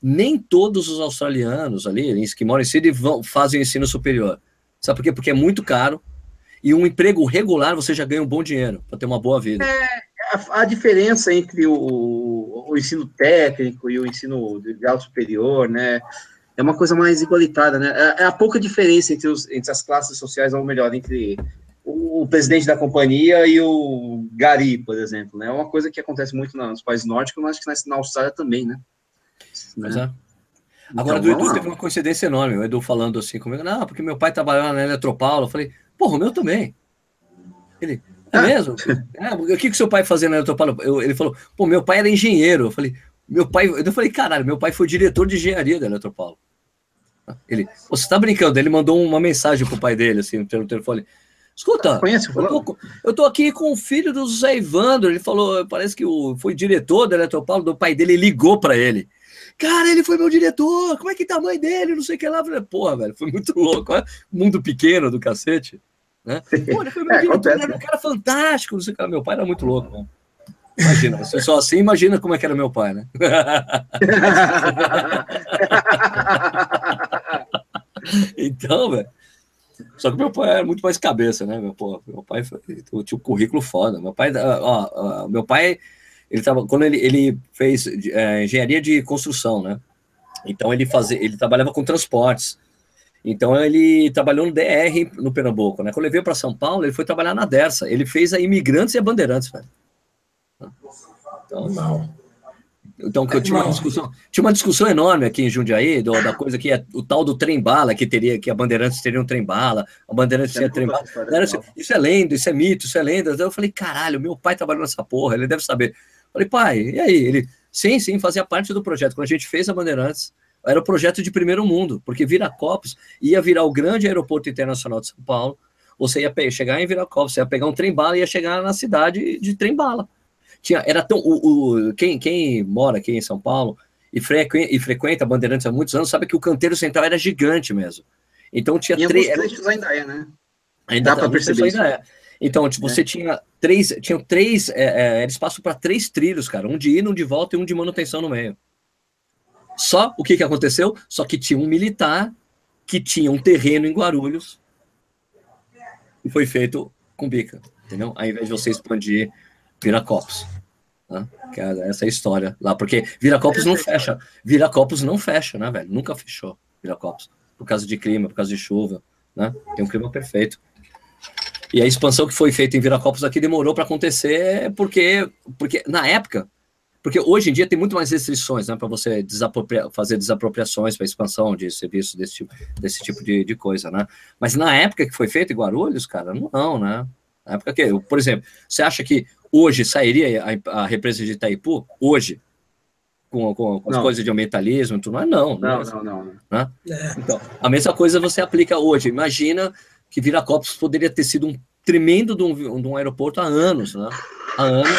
nem todos os australianos ali, que moram em Sydney, vão, fazem ensino superior. Sabe por quê? Porque é muito caro e um emprego regular você já ganha um bom dinheiro para ter uma boa vida. É, a, a diferença entre o, o, ensino técnico e o ensino de grau superior, né, é uma coisa mais igualitária, né? É, é a pouca diferença entre, os, entre as classes sociais, ou melhor, entre o, o, presidente da companhia e o Gari, por exemplo, né? É uma coisa que acontece muito nos países nórdicos, mas acho que na, Austrália também, né? Né? é. Agora, então, do Edu teve uma coincidência enorme, o Edu falando assim comigo, não, porque meu pai trabalhava na Eletropaulo, eu falei, porra, o meu também. Ele, é mesmo? É, o que, que seu pai fazia na Eletropaulo? Eu, ele falou, pô, meu pai era engenheiro. Eu falei, meu pai. Eu falei, caralho, meu pai foi diretor de engenharia da Eletropaulo. Ele, você tá brincando? Ele mandou uma mensagem pro pai dele, assim, no telefone. Escuta, Conhece, eu, tô, eu aqui com o filho do José Ivandro. Ele falou, parece que o, foi diretor da Eletropaulo, do pai dele ligou para ele. Cara, ele foi meu diretor, como é que tá a mãe dele? Não sei o que lá. Eu falei, porra, velho, foi muito louco. Mundo pequeno do cacete. Né? Pô, ele foi meu é, diretor, ele era um cara fantástico, não sei o que. Meu pai era muito louco, né? Imagina, você só assim, imagina como é que era meu pai, né? então, velho. Só que meu pai era muito mais cabeça, né? Meu, meu pai foi, tinha um currículo foda. Meu pai, ó, ó, meu pai, ele tava, quando ele, ele fez é, engenharia de construção, né? Então ele fazia, ele trabalhava com transportes. Então ele trabalhou no DR no Pernambuco, né? Quando ele veio para São Paulo, ele foi trabalhar na Dersa. Ele fez a Imigrantes e a Bandeirantes, velho. Então, não. Então, que eu tinha uma discussão, tinha uma discussão enorme aqui em Jundiaí, do, da coisa que é o tal do trem-bala, que teria, que a Bandeirantes teria um trem-bala, a Bandeirantes tinha trem-bala. Isso é lenda, isso é mito, isso é lenda. Eu falei, caralho, meu pai trabalhou nessa porra, ele deve saber. Eu falei, pai, e aí? Ele, Sim, sim, fazia parte do projeto. Quando a gente fez a Bandeirantes, era o projeto de primeiro mundo, porque Viracopos ia virar o grande aeroporto internacional de São Paulo. Você ia chegar em Viracopos, você ia pegar um trem-bala e ia chegar na cidade de trem-bala. Tinha, era tão, o, o, quem, quem mora aqui em São Paulo e, frequ, e frequenta Bandeirantes há muitos anos sabe que o canteiro central era gigante mesmo. Então tinha três. ainda é, né? Ainda dá para perceber. Ainda é. Então, tipo, é. você tinha três, tinha três, é, é, era espaço para três trilhos, cara, um de ida, um de volta e um de manutenção no meio. Só o que, que aconteceu? Só que tinha um militar que tinha um terreno em Guarulhos e foi feito com bica, entendeu? Ao invés de você expandir Viracopos. Né? Que é essa história lá, porque Viracopos não fecha. Viracopos não fecha, né, velho? Nunca fechou Viracopos. Por causa de clima, por causa de chuva, né? Tem um clima perfeito. E a expansão que foi feita em Viracopos aqui demorou para acontecer porque, porque na época, porque hoje em dia tem muito mais restrições né, para você desapropria, fazer desapropriações para expansão de serviços desse tipo, desse tipo de, de, coisa, né? Mas na época que foi feito em Guarulhos, cara, não, né? Na época que, por exemplo, você acha que hoje sairia a, a represa de Itaipu? Hoje? Com, com, com as coisas de ambientalismo, tudo mais? Não, não, não, não. não. Né? É. Então, a mesma coisa você aplica hoje. Imagina que Viracopos poderia ter sido um tremendo de um, de um aeroporto há anos, né? Há anos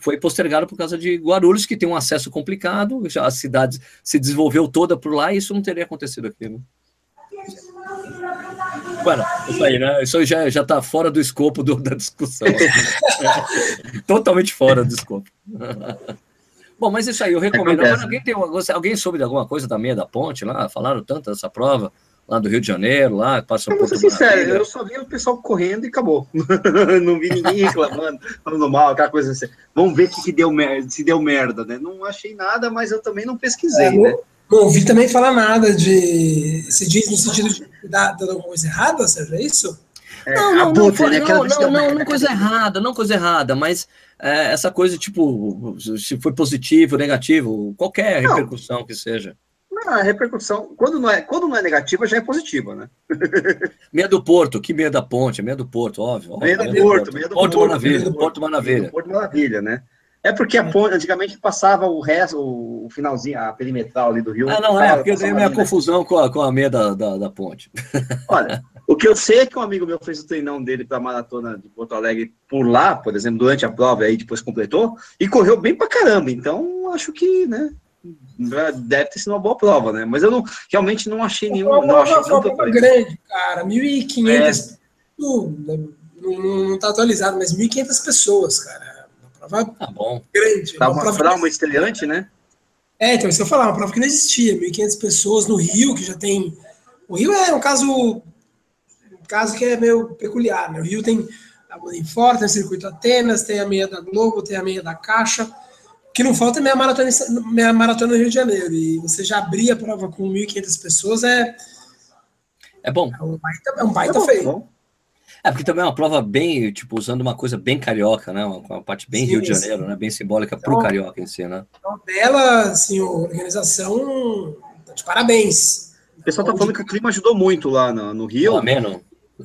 foi postergado por causa de Guarulhos, que tem um acesso complicado, já a cidade se desenvolveu toda por lá e isso não teria acontecido aqui, né? Bueno, isso aí, né? Isso já, já tá fora do escopo do, da discussão. Totalmente fora do escopo. Bom, mas isso aí, eu recomendo. Agora, alguém, tem, alguém soube de alguma coisa da meia da ponte lá? Falaram tanto dessa prova lá do Rio de Janeiro, lá, passou por. sincero, eu só vi o pessoal correndo e acabou. não vi ninguém reclamando, falando mal, aquela coisa assim. Vamos ver o que, que deu merda, se deu merda, né? Não achei nada, mas eu também não pesquisei, é, né? Não ouvi também falar nada de. Se diz no sentido de dar alguma coisa errada, Sérgio, é isso? É, não, não, não, foi, né? não, não, não, não, coisa errada, não coisa errada, mas é, essa coisa, tipo, se foi positivo, negativo, qualquer repercussão que seja. Não, a repercussão, quando não, é, quando não é negativa, já é positiva, né? meia do Porto, que meia da ponte, meia do Porto, óbvio. Meia do Porto, meia do Porto. Porto Maravilha, Porto Maravilha. Porto Maravilha, né? É porque a ponte, antigamente passava o resto, o finalzinho, a perimetral ali do rio. Ah, não, é, porque eu dei minha ali, né? confusão né? com, a, com a meia da, da, da, ponte. Olha, o que eu sei é que um amigo meu fez o treinão dele para a maratona de Porto Alegre por lá, por exemplo, durante a prova, aí depois completou, e correu bem pra caramba. Então, acho que, né, deve ter sido uma boa prova, né? Mas eu não, realmente não achei nenhum. Não, não achei uma prova grande, cara. 1.500. É. Não, não, tá atualizado, mas 1.500 pessoas, cara. Uma prova tá bom. grande. Tá uma, prova uma estreante, né? É, então, isso eu falar, uma prova que não existia. 1.500 pessoas no Rio, que já tem. O Rio é um caso. Um caso que é meio peculiar, né? O Rio tem a Bolinfor, tem o Circuito Atenas, tem a meia da Globo, tem a meia da Caixa que não falta é meia maratona, meia maratona no Rio de Janeiro. E você já abrir a prova com 1.500 pessoas é. É bom. É um baita, é um baita é feio. Bom. É, porque também é uma prova bem, tipo, usando uma coisa bem carioca, né? Uma, uma parte bem sim, Rio de Janeiro, sim. né? Bem simbólica então, pro carioca em si, né? Então, bela, assim, organização, de parabéns. O pessoal tá falando que o clima ajudou muito lá no, no Rio. Ameno.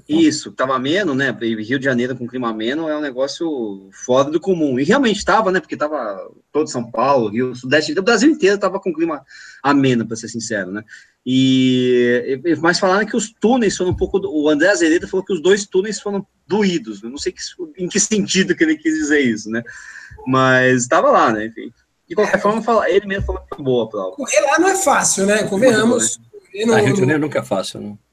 Isso, estava ameno, né? Rio de Janeiro com clima ameno é um negócio fora do comum. E realmente estava, né? Porque estava todo São Paulo, Rio, Sudeste, o Brasil inteiro estava com clima ameno, para ser sincero, né? E mas falaram que os túneis foram um pouco. O André Azevedo falou que os dois túneis foram doídos. Eu não sei que, em que sentido que ele quis dizer isso, né? Mas estava lá, né? Enfim. De qualquer forma, fala, ele mesmo falou que foi boa a prova. Correr lá não é fácil, né? Convenhamos. Né? Não, Rio de Janeiro nunca é fácil, não.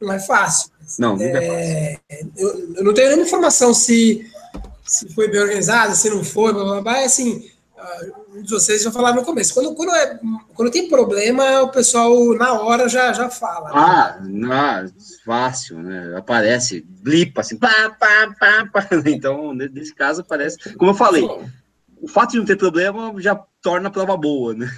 Não é fácil. Não, nunca é, é fácil. Eu, eu, não tenho nenhuma informação se, se foi bem organizado, se não foi, blá, blá, blá. É assim, um de vocês já falaram no começo. Quando, quando, é, quando tem problema, o pessoal na hora já, já fala. Né? Ah, não, fácil, né? Aparece, blipa assim, pá, pá, pá, pá. Então, nesse caso, aparece. Como eu falei, o fato de não ter problema já torna a prova boa, né?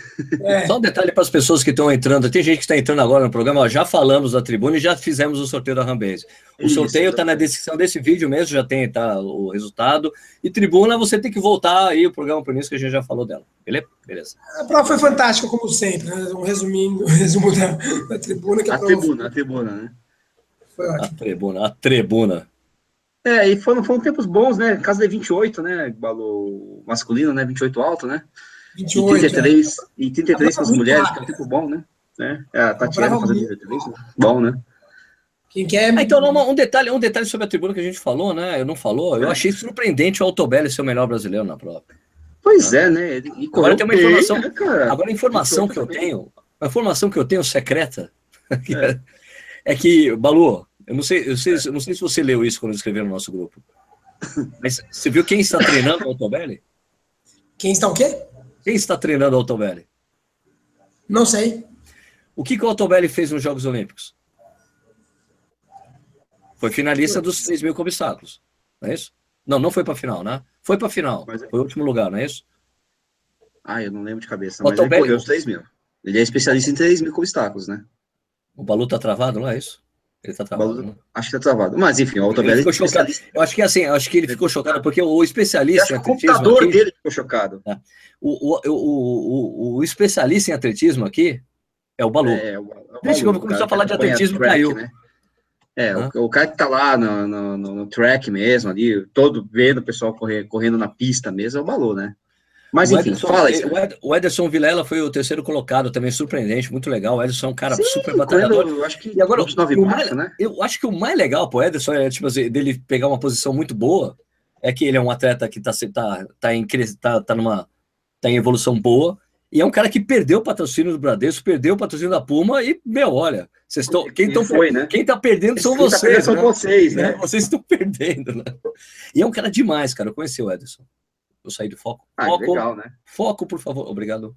É. Só um detalhe para as pessoas que estão entrando. Tem gente que está entrando agora no programa, ó, já falamos da tribuna e já fizemos o sorteio da Rambase. O Isso, sorteio está na descrição desse vídeo mesmo, já tem tá, o resultado. E tribuna, você tem que voltar aí o programa por isso que a gente já falou dela. Beleza? Beleza. A prova foi fantástica, como sempre. Né? Um resumindo, um resumo da, da tribuna. Que a, a tribuna, foi... a tribuna, né? Foi ótimo. A tribuna, a tribuna. É, e foram, foram tempos bons, né? Caso de 28, né? Balou masculino, né? 28 alto, né? 28, e 33, é. e 33 para as mulheres, que é um tempo bom, né? É, é a Tatiana fazendo 33, né? bom, né? Quem quer... Ah, então, um detalhe, um detalhe sobre a tribuna que a gente falou, né? Eu não falou. Eu é. achei surpreendente o Altobelli ser o melhor brasileiro na prova. Pois é, né? E agora tem uma informação. Bem, né, agora a informação que eu tenho, a informação que eu tenho secreta é, é que, Balu, eu não sei, eu, sei, eu não sei se você leu isso quando escreveu no nosso grupo. Mas você viu quem está treinando o Altobelli? Quem está o quê? Quem está treinando o Altobelli? Não sei. O que, que o Altobelli fez nos Jogos Olímpicos? Foi finalista dos 3 mil obstáculos, não é isso? Não, não foi para final, né? Foi para final, mas... É- foi o último lugar, não é isso? Ah, eu não lembro de cabeça, mas ele correu os 3 mil. Ele é especialista em 3 mil obstáculos, né? O Balu tá travado, não é isso? Ele tá travado. Balu, né? Acho que tá travado. Mas enfim, o chocado. Eu acho que assim, acho que ele ficou chocado porque o especialista em atletismo. O computador aqui, dele ficou chocado. É, o, o, o, o, especialista em atletismo aqui é o Balu. É, o, o Desde que começou a falar de atletismo, track, caiu. Né? É, o, o, cara que tá lá no, no, no, track mesmo, ali, todo vendo o pessoal correr, correndo na pista mesmo, é o Balu, né? Mas o enfim, Ederson, fala isso. O Ederson Vilela foi o terceiro colocado, também surpreendente, muito legal. O Ederson é um cara Sim, super batalhador. Eu acho que e agora, o mais, né? Eu acho que o mais legal pro Ederson é tipo, assim, dele pegar uma posição muito boa, é que ele é um atleta que tá, tá, tá, em, tá, tá, numa, tá em evolução boa, e é um cara que perdeu o patrocínio do Bradesco, perdeu o patrocínio da Puma e, meu, olha, vocês estão. Quem, tão, foi, né? quem tá perdendo são quem vocês. Tá são né? vocês, né? Vocês estão perdendo, né? E é um cara demais, cara. Eu conheci o Ederson. Eu saí do foco. Ah, foco, legal, né? Foco, por favor. Obrigado.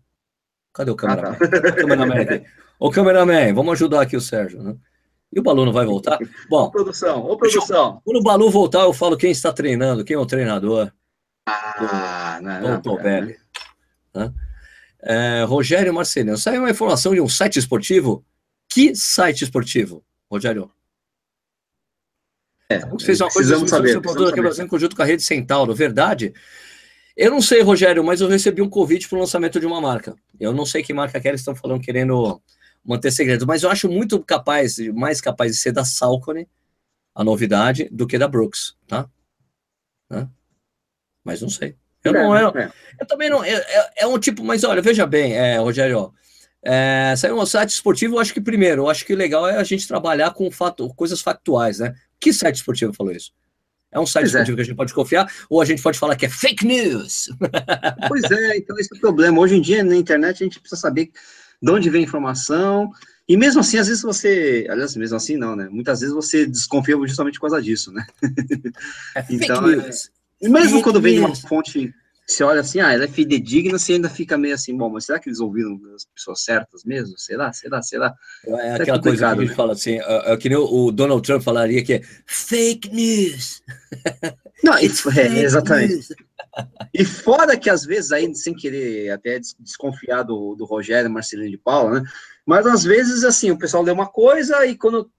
Cadê o cameraman? Ah, tá. o cameraman aqui. Ô, cameraman, vamos ajudar aqui o Sérgio, né? E o Balu não vai voltar? Bom. Ô, produção, ô, produção. Quando o Balu voltar, eu falo quem está treinando, quem é o treinador. Ah, do, não, não, Velho. Né? É, Rogério Marcelino, saiu uma informação de um site esportivo. Que site esportivo, Rogério? É, fez uma coisa precisamos saber. Precisamos saber. Em conjunto com a rede Centauro, verdade? Eu não sei, Rogério, mas eu recebi um convite para o lançamento de uma marca. Eu não sei que marca que eles estão falando, querendo manter segredo, mas eu acho muito capaz, mais capaz de ser da Salcone, a novidade, do que da Brooks, tá? Né? Mas não sei. Eu, não, eu, é. eu também não. É, é, é, um tipo, mas olha, veja bem, é, Rogério, é, saiu um site esportivo, eu acho que primeiro, eu acho que legal é a gente trabalhar com fato, coisas factuais, né? Que site esportivo falou isso? É um site é. que a gente pode confiar, ou a gente pode falar que é fake news. Pois é, então esse é o problema. Hoje em dia, na internet, a gente precisa saber de onde vem a informação, e mesmo assim, às vezes você. Aliás, mesmo assim, não, né? Muitas vezes você desconfia justamente por causa disso, né? É então, é, e mesmo quando vem de uma fonte, você olha assim, ah, ela é fidedigna, você ainda fica meio assim, bom, mas será que eles ouviram as pessoas certas mesmo? Será, será, será? É aquela é coisa que a gente né? fala assim, é, é, que nem o, Donald Trump falaria que é fake news. Não, isso, é, exatamente. E fora que às vezes aí, sem querer até desconfiar do, do Rogério Marcelino de Paula, né? Mas às vezes, assim, o pessoal lê uma coisa e quando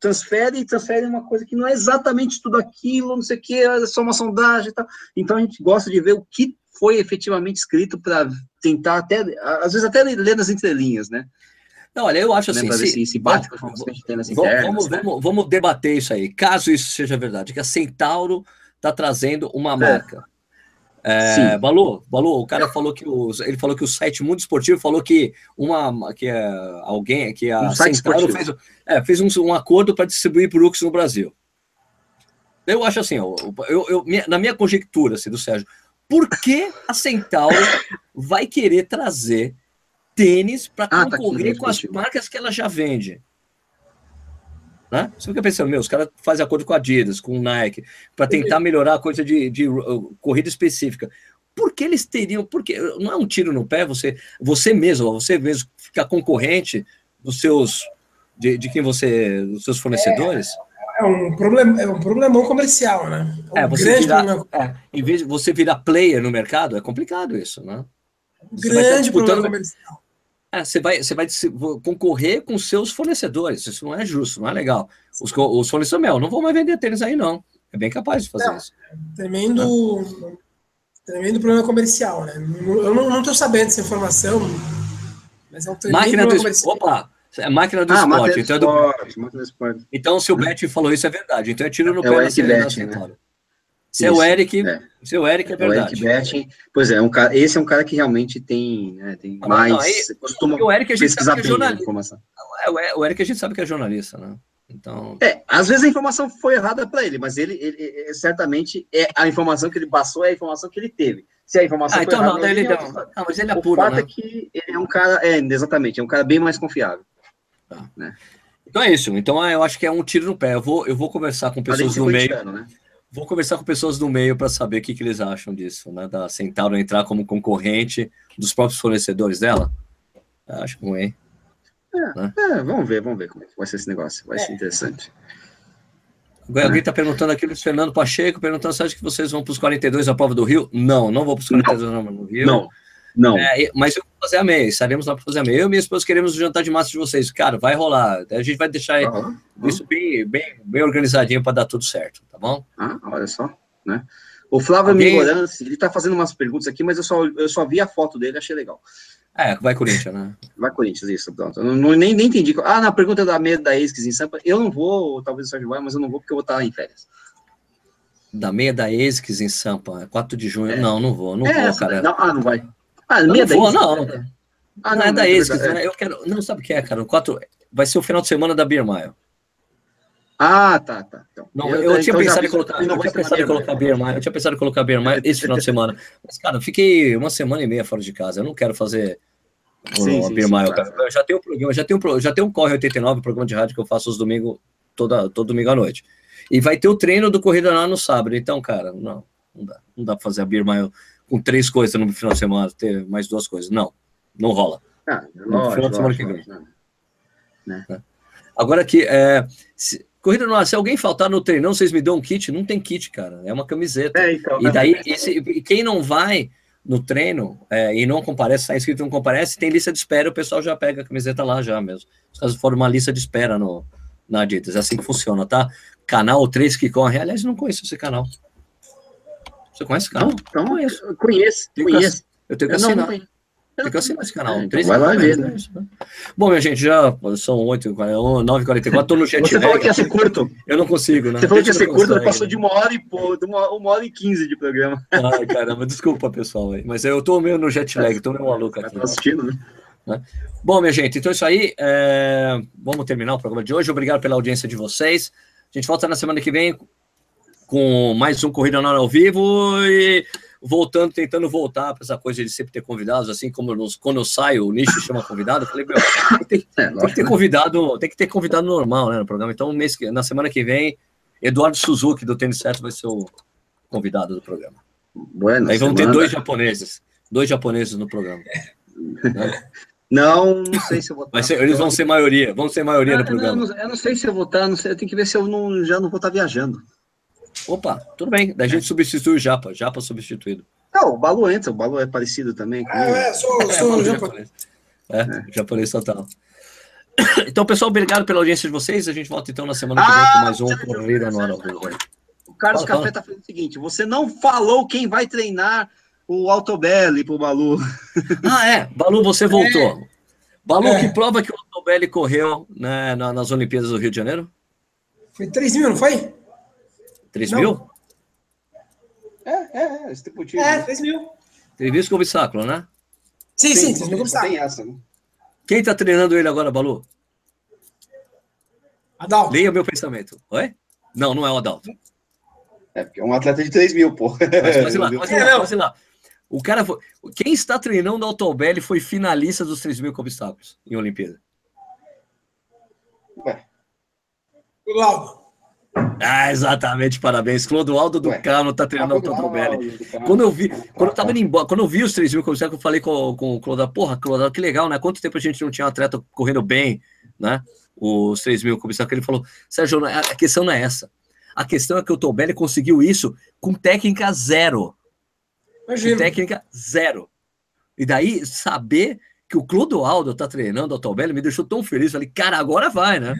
transfere e transfere uma coisa que não é exatamente tudo aquilo, não sei o que, é só uma sondagem e tal. Então a gente gosta de ver o que foi efetivamente escrito para tentar até, às vezes até ler nas entrelinhas, né? Não, olha, eu acho assim. Se, se bate com nas internas, vamos, né? vamos, vamos, debater isso aí. Caso isso seja verdade, que a Centauro está trazendo uma é. marca. É, Balu, Balu, o cara falou que o, ele falou que o site Mundo Esportivo falou que uma que é, alguém que a um Centauro fez, é, fez um, um acordo para distribuir Brooks no Brasil. Eu acho assim, eu, eu, eu, na minha conjectura, assim, do Sérgio, por que a Centauro vai querer trazer tênis para ah, tá concorrer tá com as marcas que ela já vende? Né? Você fica pensando, meu, os caras fazem acordo com a Adidas, com o Nike, para tentar melhorar a coisa de, de uh, corrida específica. Por que eles teriam? Porque não é um tiro no pé você, você mesmo, você mesmo ficar concorrente dos seus, de, de quem você, dos seus fornecedores. É, é um problema, é um problemão comercial, né? É, um é você virar, é, em vez de você virar player no mercado, é complicado isso, né? Você grande problema comercial. É, você vai, você vai concorrer com seus fornecedores. Isso não é justo, não é legal. Os, os fornecedores, meu, não vão mais vender tênis aí, não. É bem capaz de fazer não, isso. Tremendo, é. tremendo problema comercial, né? Eu não estou sabendo essa informação, mas é um tremendo máquina problema do comercial. Opa! É máquina do ah, esporte. Máquina então, do esporte, máquina do esporte. então, se o Bet falou isso, é verdade. Então, é tiro no é pé da Bet, né? Seu Isso, Eric, é. seu Eric é verdade. O Eric Betting, pois é, um cara, esse é um cara que realmente tem, né, tem ah, mais. Não, aí, costuma o Eric a gente sabe que é jornalista. É, o Eric a gente sabe que é jornalista, né? Então. É, às vezes a informação foi errada para ele, mas ele, ele, ele, certamente é a informação que ele passou é a informação que ele teve. Se a informação ah, então errada, não, ele, ele. Não, mas ele é puro, O fato né? é que ele é um cara, é, exatamente, é um cara bem mais confiável. Tá. Né? Então é isso. Então ah, eu acho que é um tiro no pé. Eu vou, eu vou conversar com pessoas no meio. Né? Vou conversar com pessoas do meio para saber o que, que eles acham disso, né? Da Centauro entrar como concorrente dos próprios fornecedores dela. Acho ruim. É, né? é, vamos ver, vamos ver como é que vai ser esse negócio. Vai é. ser interessante. Alguém está perguntando aqui, Luiz Fernando Pacheco, perguntando se acha que vocês vão para os 42 a prova do Rio? Não, não vou para os 42 não. no Rio. Não, não. É, mas eu fazer a meia, estaremos lá para fazer a meia. Eu e minha esposa queremos o jantar de massa de vocês. Cara, vai rolar. A gente vai deixar uhum. isso bem, bem, bem organizadinho para dar tudo certo, tá bom? Ah, olha só, né? O Flávio Alguém... Migorance, ele está fazendo umas perguntas aqui, mas eu só, eu só vi a foto dele, achei legal. É, vai Corinthians, né? Vai Corinthians, isso, pronto. Eu não, nem, nem entendi. Ah, na pergunta da meia da Esques em Sampa, eu não vou, talvez o Sérgio vai, mas eu não vou porque eu vou estar em férias. Da meia da Esques em Sampa, 4 de junho, é. não, não vou, não é, vou, cara. Não, ah, não vai. Ah, não, não vou, não. Ah, não, não é Esques, né? Eu quero. Não, sabe o que é, cara? O 4 vai ser o final de semana da Beer Mile. Ah, tá, tá. Então, não, eu, eu, tinha então pensado em colocar, eu tinha pensado em colocar Beer Mile, eu tinha pensado em colocar Beer Mile esse final de semana. Mas, cara, eu fiquei uma semana e meia fora de casa. Eu não quero fazer sim, o sim, Beer Mile, cara. Eu já tenho um programa, já tenho, já tenho um Corre 89, programa de rádio que eu faço os domingos, toda, todo domingo à noite. E vai ter o treino do Corrida lá no sábado. Então, cara, não, não dá. Não dá pra fazer a Beer Mile com três coisas no final de semana, ter mais duas coisas. Não, não rola. Ah, no final de semana que vem. Né? É. Agora aqui, é, se, corrida no se alguém faltar no treinão, vocês me dão um kit? Não tem kit, cara, é uma camiseta. É, então, e daí, esse, quem não vai no treino é, e não comparece, está inscrito e não comparece, tem lista de espera, o pessoal já pega a camiseta lá já mesmo. Os casos foram uma lista de espera no, na Adidas, é assim que funciona, tá? Canal 3 que corre, aliás, não conheço esse canal. Você conhece o canal? Não, então, conheço. Conheço, conheço. Eu tenho que assinar. Não, não tem que assinar esse canal. É, então vai lá ver, né? Bom, minha gente, já são 8, 9h44, tô no chat. Você falou que ia ser curto. Eu não consigo, né? Você falou que ia ser curto, passou de uma hora e pô, de uma, uma hora e quinze de programa. Ai, caramba, desculpa, pessoal. Mas eu tô meio no jet lag, tô meio maluco aqui. Tá assistindo, né? né? Bom, minha gente, então é isso aí. É... Vamos terminar o programa de hoje. Obrigado pela audiência de vocês. A gente volta na semana que vem com mais um Corrida na Hora ao vivo e voltando, tentando voltar para essa coisa de sempre ter convidados, assim como nos, quando eu saio, o nicho chama convidado, eu falei, meu, tem, é, tem, que ter convidado, tem que ter convidado normal, né, no programa. Então, mês, na semana que vem, Eduardo Suzuki, do Tênis Certo, vai ser o convidado do programa. Bueno, Aí vão ter dois japoneses, dois japoneses no programa. Né? Não, não sei se eu vou estar. Ser, eles vão ser maioria, vão ser maioria no programa. Eu não, eu não, sei se eu vou estar, não sei, eu tenho que ver se eu não, já não vou estar viajando. Opa, tudo bem. Da gente substitui o Japa. Japa substituído. Não, o Balu entra. O Balu é parecido também. Com é, sou, é, sou é, japonês. É, é, japonês total. Então, pessoal, obrigado pela audiência de vocês. A gente volta então na semana que vem com mais um Corrida no Hora O Carlos fala, Café está falando o seguinte: você não falou quem vai treinar o Altobelli pro Balu. Ah, é. Balu, você voltou. É. Balu, é. que prova que o Altobelli correu né, nas Olimpíadas do Rio de Janeiro? Foi 3 mil, não foi? 3 não. mil? É, é, é, esse tipo de. É, 3 mil. 3 mil com obstáculo, né? Sim, sim, 3 mil com obstáculo. Tem essa, né? Quem tá treinando ele agora, Balu? Adalto. Leia meu pensamento. Oi? Não, não é o Adalto. É, porque é um atleta de 3 mil, pô. Mas, lá, mas lá, mas lá. O cara foi... Quem está treinando o Altobelli foi finalista dos 3 mil com obstáculos em Olimpíada. Ué. O Laudo. Ah, exatamente, parabéns. Clodoaldo do Carmo tá treinando o Autobelli. Quando eu vi, quando eu tava indo embora, quando eu vi os 3 mil comissários, eu falei com, com o Clodoaldo, porra, Clodoaldo, que legal, né? Quanto tempo a gente não tinha um atleta correndo bem, né? Os 3 mil comissários, que ele falou, Sérgio, a questão não é essa. A questão é que o Tobelli conseguiu isso com técnica zero. Imagina. Com técnica zero. E daí, saber que o Clodoaldo tá treinando o Tobelli me deixou tão feliz. Falei, cara, agora vai, né?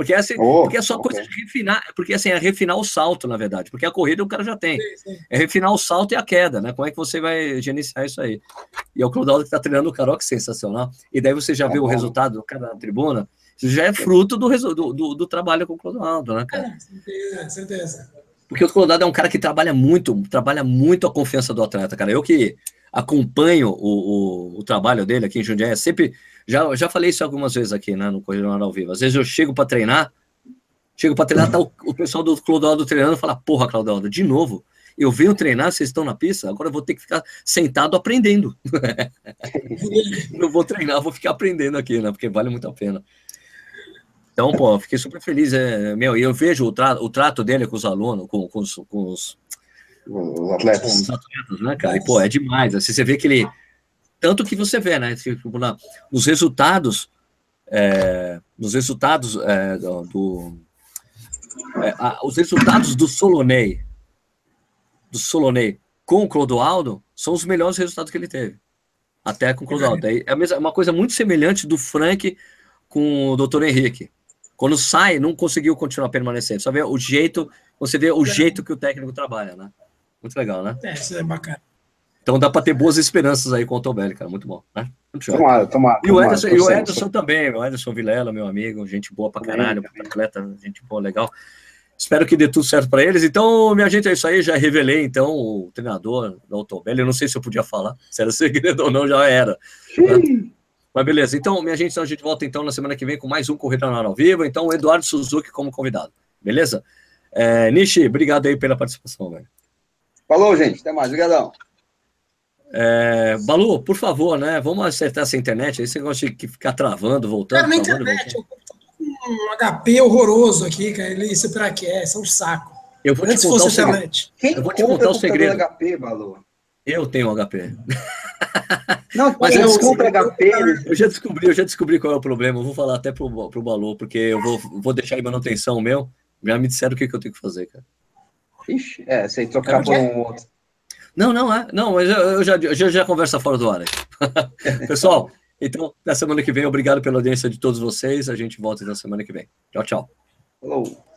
Porque, assim, oh, porque é só coisa de refinar, porque assim, é refinar o salto, na verdade, porque a corrida o cara já tem. Sim, sim. É refinar o salto e a queda, né? Como é que você vai gerenciar isso aí? E é o Clodoaldo que está treinando o Caroc, sensacional. E daí você já tá viu bom. o resultado do cara na tribuna, isso já é fruto do, do, do, do trabalho com o Clodoaldo, né, cara? É, certeza, certeza. Porque o Colorado é um cara que trabalha muito, trabalha muito a confiança do atleta, cara. Eu que acompanho o, o, o trabalho dele aqui em Jundiaí, é sempre. Já, já falei isso algumas vezes aqui, né, no Correio ao Vivo. Às vezes eu chego para treinar, chego para treinar, tá o, o pessoal do Clodoaldo treinando e fala: Porra, Claudio, de novo. Eu venho treinar, vocês estão na pista, agora eu vou ter que ficar sentado aprendendo. não vou treinar, vou ficar aprendendo aqui, né? Porque vale muito a pena. Então, pô, fiquei super feliz. É, meu, e eu vejo o, tra o trato dele com os alunos, com, com, os, com os, os atletas. Com os atletas, né, cara? E, pô, é demais. Assim, você vê que ele. Tanto que você vê, né? Tipo, na, nos resultados. É, nos resultados é, do. do é, a, os resultados do Solonei. Do Solonei com o Clodoaldo são os melhores resultados que ele teve. Até com o Clodoaldo. É, é, mesma, é uma coisa muito semelhante do Frank com o Dr. Henrique. Quando sai, não conseguiu continuar permanecendo. Só vê o jeito, você vê o é. jeito que o técnico trabalha, né? Muito legal, né? É, isso é bacana. Então dá para ter boas esperanças aí com o Tobelli, cara. Muito bom, né? Muito tomara, tomara, e o Ederson, e o Ederson também, o Ederson Vilela, meu amigo, gente boa pra caralho, atleta, gente boa, legal. Espero que dê tudo certo para eles. Então, minha gente, é isso aí. Já revelei, então, o treinador da Autobelli. Eu não sei se eu podia falar, se era segredo ou não, já era. Né? Mas beleza, então, minha gente, então a gente volta então na semana que vem com mais um Corrida na ao Vivo. Então, o Eduardo Suzuki como convidado. Beleza? É, Nishi, obrigado aí pela participação, velho. Falou, gente. Até mais. Obrigadão. É, Balu, por favor, né? Vamos acertar essa internet aí. Você gosta de ficar travando, voltando. Cara, na internet, eu tô com um HP horroroso aqui, cara. Ele superaquece, é um saco. Eu vou Antes te contar o segredo. Quem eu vou te contar o segredo. HP, Balu? Eu tenho HP. Não, mas eu, compra HP. Eu já descobri, eu já descobri qual é o problema. Eu vou falar até pro, pro Balu, porque eu vou, vou deixar em manutenção meu. Já me disseram o que, que eu tenho que fazer, cara. Ixi, é, sem trocar por um outro. Não, não é. Não, mas eu, eu já, eu já, já conversa fora do ar. Pessoal, então, na semana que vem, obrigado pela audiência de todos vocês. A gente volta na semana que vem. Tchau, tchau. Falou.